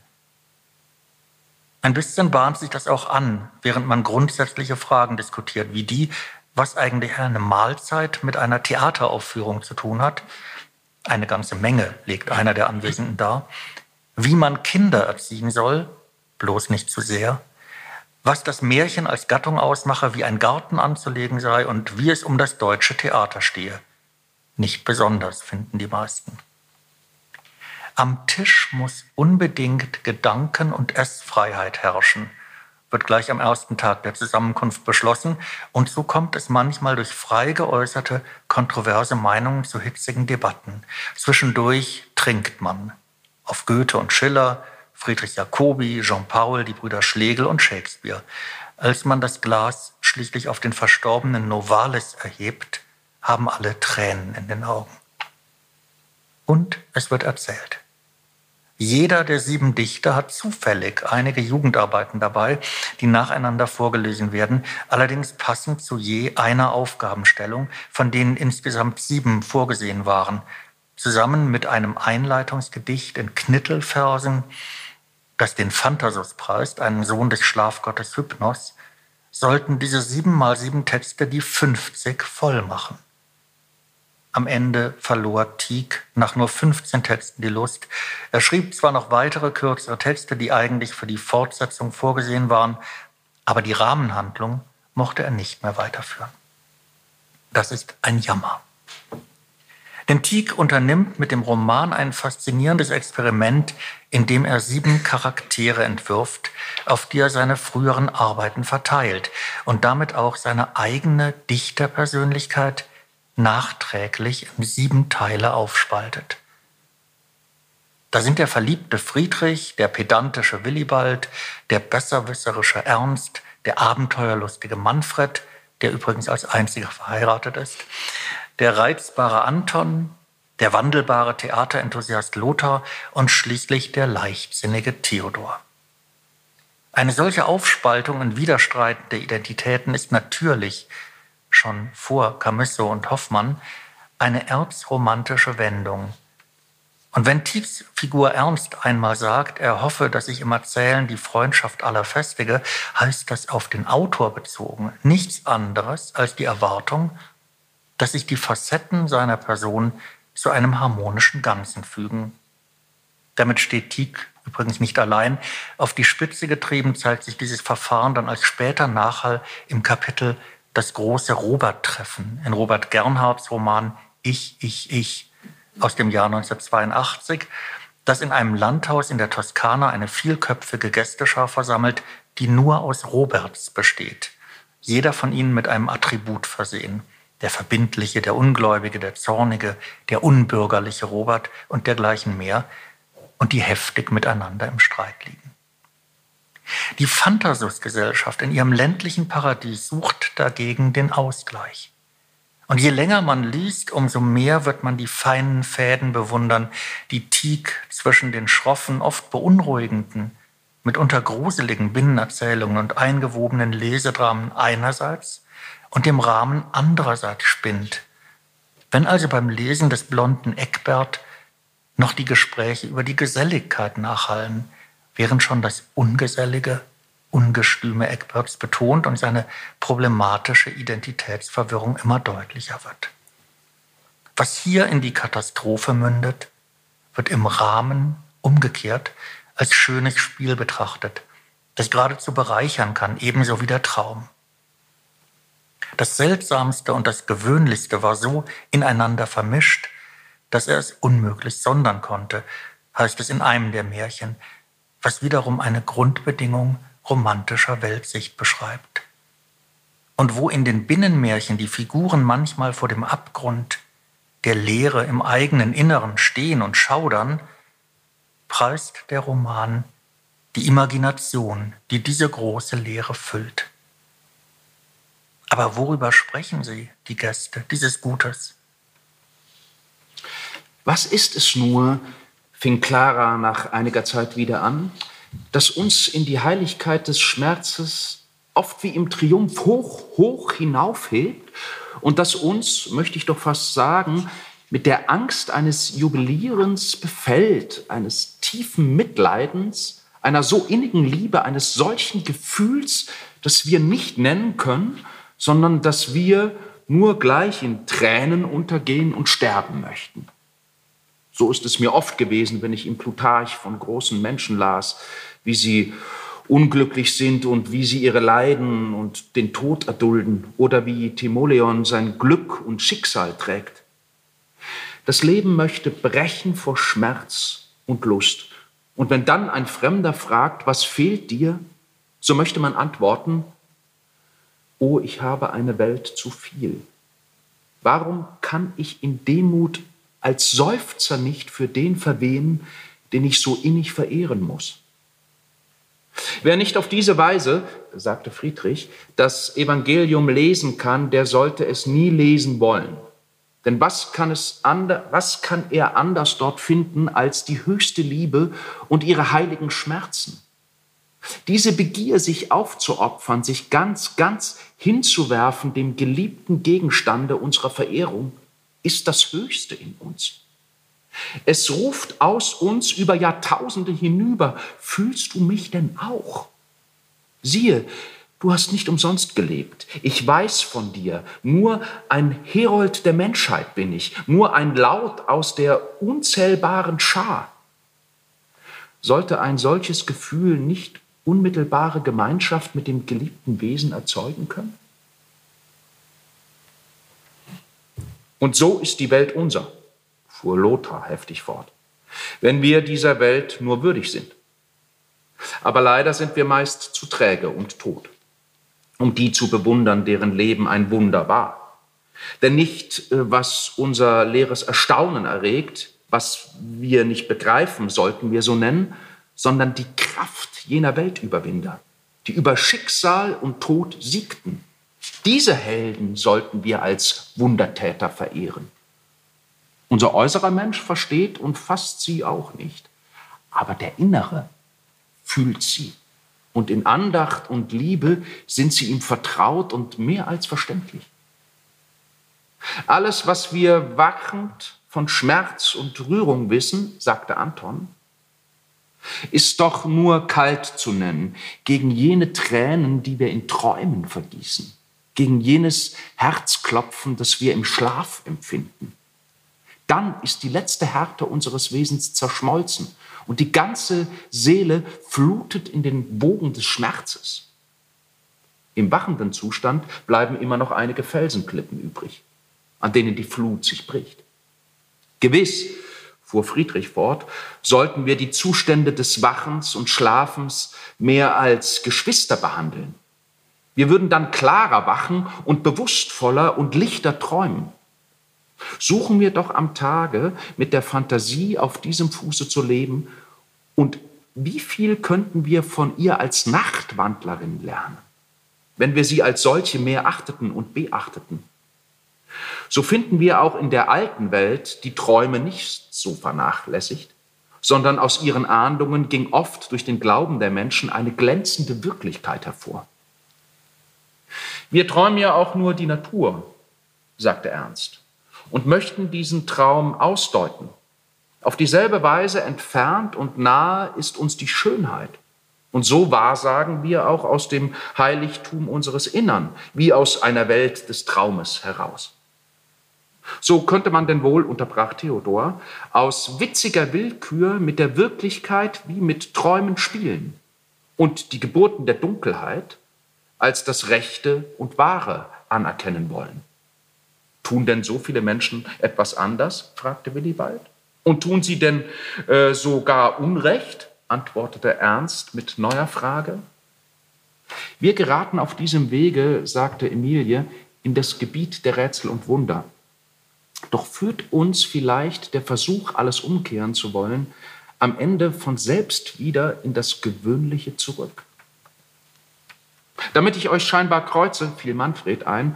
Ein bisschen bahnt sich das auch an, während man grundsätzliche Fragen diskutiert, wie die, was eigentlich eine Mahlzeit mit einer Theateraufführung zu tun hat. Eine ganze Menge legt einer der Anwesenden dar. Wie man Kinder erziehen soll, bloß nicht zu sehr. Was das Märchen als Gattung ausmache, wie ein Garten anzulegen sei und wie es um das deutsche Theater stehe. Nicht besonders, finden die meisten. Am Tisch muss unbedingt Gedanken- und Essfreiheit herrschen – wird gleich am ersten Tag der Zusammenkunft beschlossen. Und so kommt es manchmal durch frei geäußerte, kontroverse Meinungen zu hitzigen Debatten. Zwischendurch trinkt man. Auf Goethe und Schiller, Friedrich Jacobi, Jean Paul, die Brüder Schlegel und Shakespeare. Als man das Glas schließlich auf den verstorbenen Novalis erhebt, haben alle Tränen in den Augen. Und es wird erzählt. Jeder der sieben Dichter hat zufällig einige Jugendarbeiten dabei, die nacheinander vorgelesen werden, allerdings passend zu je einer Aufgabenstellung, von denen insgesamt sieben vorgesehen waren. zusammen mit einem Einleitungsgedicht in Knittelversen, das den Phantasus preist, einen Sohn des Schlafgottes Hypnos, sollten diese sieben mal sieben Texte die 50 voll machen. Am Ende verlor Tieck nach nur 15 Texten die Lust. Er schrieb zwar noch weitere kürzere Texte, die eigentlich für die Fortsetzung vorgesehen waren, aber die Rahmenhandlung mochte er nicht mehr weiterführen. Das ist ein Jammer. Denn Tieck unternimmt mit dem Roman ein faszinierendes Experiment, in dem er sieben Charaktere entwirft, auf die er seine früheren Arbeiten verteilt und damit auch seine eigene Dichterpersönlichkeit nachträglich in sieben Teile aufspaltet. Da sind der verliebte Friedrich, der pedantische Willibald, der besserwisserische Ernst, der abenteuerlustige Manfred, der übrigens als einziger verheiratet ist, der reizbare Anton, der wandelbare Theaterenthusiast Lothar und schließlich der leichtsinnige Theodor. Eine solche Aufspaltung in widerstreitende Identitäten ist natürlich schon vor Camusso und Hoffmann eine erzromantische Wendung. Und wenn Tiefs Figur Ernst einmal sagt, er hoffe, dass sich im Erzählen die Freundschaft aller festige, heißt das auf den Autor bezogen nichts anderes als die Erwartung, dass sich die Facetten seiner Person zu einem harmonischen Ganzen fügen. Damit steht Tieck übrigens nicht allein. Auf die Spitze getrieben zeigt sich dieses Verfahren dann als später Nachhall im Kapitel das große Robert-Treffen in Robert Gernhardts Roman Ich, ich, ich aus dem Jahr 1982, das in einem Landhaus in der Toskana eine vielköpfige Gästeschar versammelt, die nur aus Roberts besteht. Jeder von ihnen mit einem Attribut versehen. Der verbindliche, der ungläubige, der zornige, der unbürgerliche Robert und dergleichen mehr. Und die heftig miteinander im Streit liegen. Die Phantasus-Gesellschaft in ihrem ländlichen Paradies sucht dagegen den Ausgleich. Und je länger man liest, umso mehr wird man die feinen Fäden bewundern, die Tieg zwischen den schroffen, oft beunruhigenden, mitunter gruseligen Binnenerzählungen und eingewobenen Lesedramen einerseits und dem Rahmen andererseits spinnt. Wenn also beim Lesen des blonden Eckbert noch die Gespräche über die Geselligkeit nachhallen, während schon das ungesellige, ungestüme Eckbergs betont und seine problematische Identitätsverwirrung immer deutlicher wird. Was hier in die Katastrophe mündet, wird im Rahmen umgekehrt als schönes Spiel betrachtet, das geradezu bereichern kann, ebenso wie der Traum. Das Seltsamste und das Gewöhnlichste war so ineinander vermischt, dass er es unmöglich sondern konnte, heißt es in einem der Märchen, was wiederum eine Grundbedingung romantischer Weltsicht beschreibt. Und wo in den Binnenmärchen die Figuren manchmal vor dem Abgrund der Leere im eigenen Inneren stehen und schaudern, preist der Roman die Imagination, die diese große Leere füllt. Aber worüber sprechen Sie, die Gäste, dieses Gutes? Was ist es nur, fing Clara nach einiger Zeit wieder an, das uns in die Heiligkeit des Schmerzes oft wie im Triumph hoch, hoch hinaufhebt und das uns, möchte ich doch fast sagen, mit der Angst eines Jubilierens befällt, eines tiefen Mitleidens, einer so innigen Liebe, eines solchen Gefühls, das wir nicht nennen können, sondern dass wir nur gleich in Tränen untergehen und sterben möchten. So ist es mir oft gewesen, wenn ich im Plutarch von großen Menschen las, wie sie unglücklich sind und wie sie ihre Leiden und den Tod erdulden oder wie Timoleon sein Glück und Schicksal trägt. Das Leben möchte brechen vor Schmerz und Lust. Und wenn dann ein Fremder fragt, was fehlt dir, so möchte man antworten, oh, ich habe eine Welt zu viel. Warum kann ich in Demut als Seufzer nicht für den verwehen, den ich so innig verehren muss. Wer nicht auf diese Weise, sagte Friedrich, das Evangelium lesen kann, der sollte es nie lesen wollen. Denn was kann, es ander, was kann er anders dort finden als die höchste Liebe und ihre heiligen Schmerzen? Diese Begier, sich aufzuopfern, sich ganz, ganz hinzuwerfen dem geliebten Gegenstande unserer Verehrung, ist das Höchste in uns. Es ruft aus uns über Jahrtausende hinüber, fühlst du mich denn auch? Siehe, du hast nicht umsonst gelebt. Ich weiß von dir, nur ein Herold der Menschheit bin ich, nur ein Laut aus der unzählbaren Schar. Sollte ein solches Gefühl nicht unmittelbare Gemeinschaft mit dem geliebten Wesen erzeugen können? Und so ist die Welt unser fuhr Lothar heftig fort, wenn wir dieser Welt nur würdig sind. Aber leider sind wir meist zu träge und tot, um die zu bewundern, deren Leben ein Wunder war. Denn nicht, äh, was unser leeres Erstaunen erregt, was wir nicht begreifen, sollten wir so nennen, sondern die Kraft jener Weltüberwinder, die über Schicksal und Tod siegten. Diese Helden sollten wir als Wundertäter verehren. Unser äußerer Mensch versteht und fasst sie auch nicht. Aber der innere fühlt sie. Und in Andacht und Liebe sind sie ihm vertraut und mehr als verständlich. Alles, was wir wachend von Schmerz und Rührung wissen, sagte Anton, ist doch nur kalt zu nennen gegen jene Tränen, die wir in Träumen vergießen, gegen jenes Herzklopfen, das wir im Schlaf empfinden dann ist die letzte Härte unseres Wesens zerschmolzen und die ganze Seele flutet in den Bogen des Schmerzes. Im wachenden Zustand bleiben immer noch einige Felsenklippen übrig, an denen die Flut sich bricht. Gewiss, fuhr Friedrich fort, sollten wir die Zustände des Wachens und Schlafens mehr als Geschwister behandeln. Wir würden dann klarer wachen und bewusstvoller und lichter träumen. Suchen wir doch am Tage mit der Fantasie auf diesem Fuße zu leben und wie viel könnten wir von ihr als Nachtwandlerin lernen, wenn wir sie als solche mehr achteten und beachteten? So finden wir auch in der alten Welt die Träume nicht so vernachlässigt, sondern aus ihren Ahndungen ging oft durch den Glauben der Menschen eine glänzende Wirklichkeit hervor. Wir träumen ja auch nur die Natur, sagte Ernst und möchten diesen Traum ausdeuten. Auf dieselbe Weise entfernt und nahe ist uns die Schönheit. Und so wahrsagen wir auch aus dem Heiligtum unseres Innern, wie aus einer Welt des Traumes heraus. So könnte man denn wohl, unterbrach Theodor, aus witziger Willkür mit der Wirklichkeit wie mit Träumen spielen und die Geburten der Dunkelheit als das Rechte und Wahre anerkennen wollen. Tun denn so viele Menschen etwas anders? fragte Willibald. Und tun sie denn äh, sogar Unrecht? antwortete Ernst mit neuer Frage. Wir geraten auf diesem Wege, sagte Emilie, in das Gebiet der Rätsel und Wunder. Doch führt uns vielleicht der Versuch, alles umkehren zu wollen, am Ende von selbst wieder in das Gewöhnliche zurück. Damit ich euch scheinbar kreuze, fiel Manfred ein,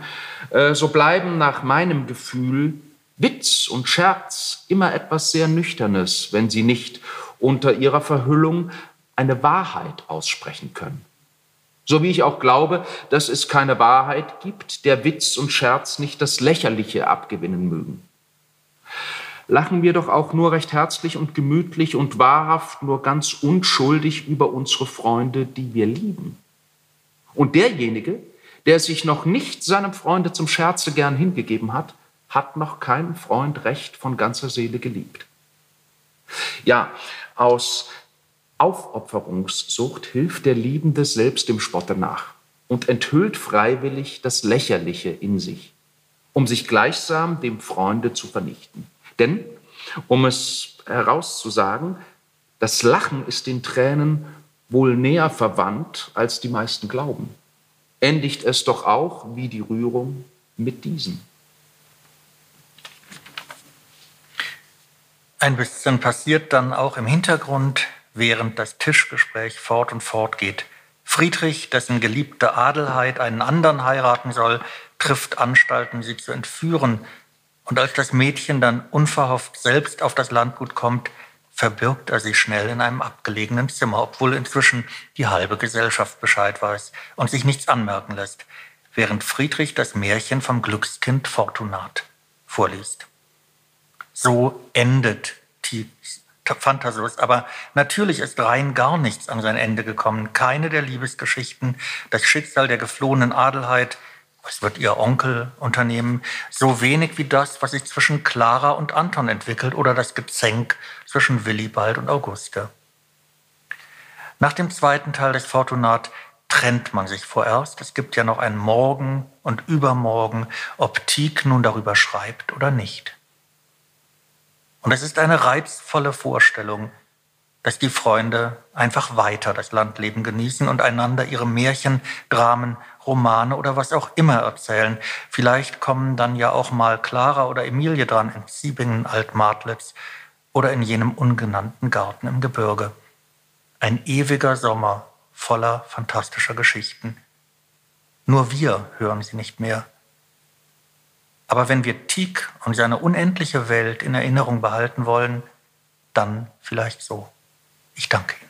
äh, so bleiben nach meinem Gefühl Witz und Scherz immer etwas sehr Nüchternes, wenn sie nicht unter ihrer Verhüllung eine Wahrheit aussprechen können. So wie ich auch glaube, dass es keine Wahrheit gibt, der Witz und Scherz nicht das Lächerliche abgewinnen mögen. Lachen wir doch auch nur recht herzlich und gemütlich und wahrhaft nur ganz unschuldig über unsere Freunde, die wir lieben. Und derjenige, der sich noch nicht seinem Freunde zum Scherze gern hingegeben hat, hat noch keinen Freund recht von ganzer Seele geliebt. Ja, aus Aufopferungssucht hilft der Liebende selbst dem Spotte nach und enthüllt freiwillig das Lächerliche in sich, um sich gleichsam dem Freunde zu vernichten. Denn, um es herauszusagen, das Lachen ist den Tränen wohl näher verwandt, als die meisten glauben. Endigt es doch auch wie die Rührung mit diesem. Ein bisschen passiert dann auch im Hintergrund, während das Tischgespräch fort und fort geht. Friedrich, dessen geliebte Adelheid einen anderen heiraten soll, trifft Anstalten, sie zu entführen. Und als das Mädchen dann unverhofft selbst auf das Landgut kommt, verbirgt er sich schnell in einem abgelegenen Zimmer, obwohl inzwischen die halbe Gesellschaft Bescheid weiß und sich nichts anmerken lässt, während Friedrich das Märchen vom Glückskind Fortunat vorliest. So endet Tieks Phantasus. Aber natürlich ist rein gar nichts an sein Ende gekommen. Keine der Liebesgeschichten, das Schicksal der geflohenen Adelheid, was wird ihr Onkel unternehmen, so wenig wie das, was sich zwischen Clara und Anton entwickelt oder das Gezänk zwischen Willibald und Auguste. Nach dem zweiten Teil des Fortunat trennt man sich vorerst. Es gibt ja noch ein Morgen und Übermorgen, ob Tieck nun darüber schreibt oder nicht. Und es ist eine reizvolle Vorstellung, dass die Freunde einfach weiter das Landleben genießen und einander ihre Märchen, Dramen, Romane oder was auch immer erzählen. Vielleicht kommen dann ja auch mal Clara oder Emilie dran in Siebingen, Altmartlitz oder in jenem ungenannten Garten im Gebirge. Ein ewiger Sommer voller fantastischer Geschichten. Nur wir hören sie nicht mehr. Aber wenn wir Tieck und seine unendliche Welt in Erinnerung behalten wollen, dann vielleicht so. Ich danke Ihnen.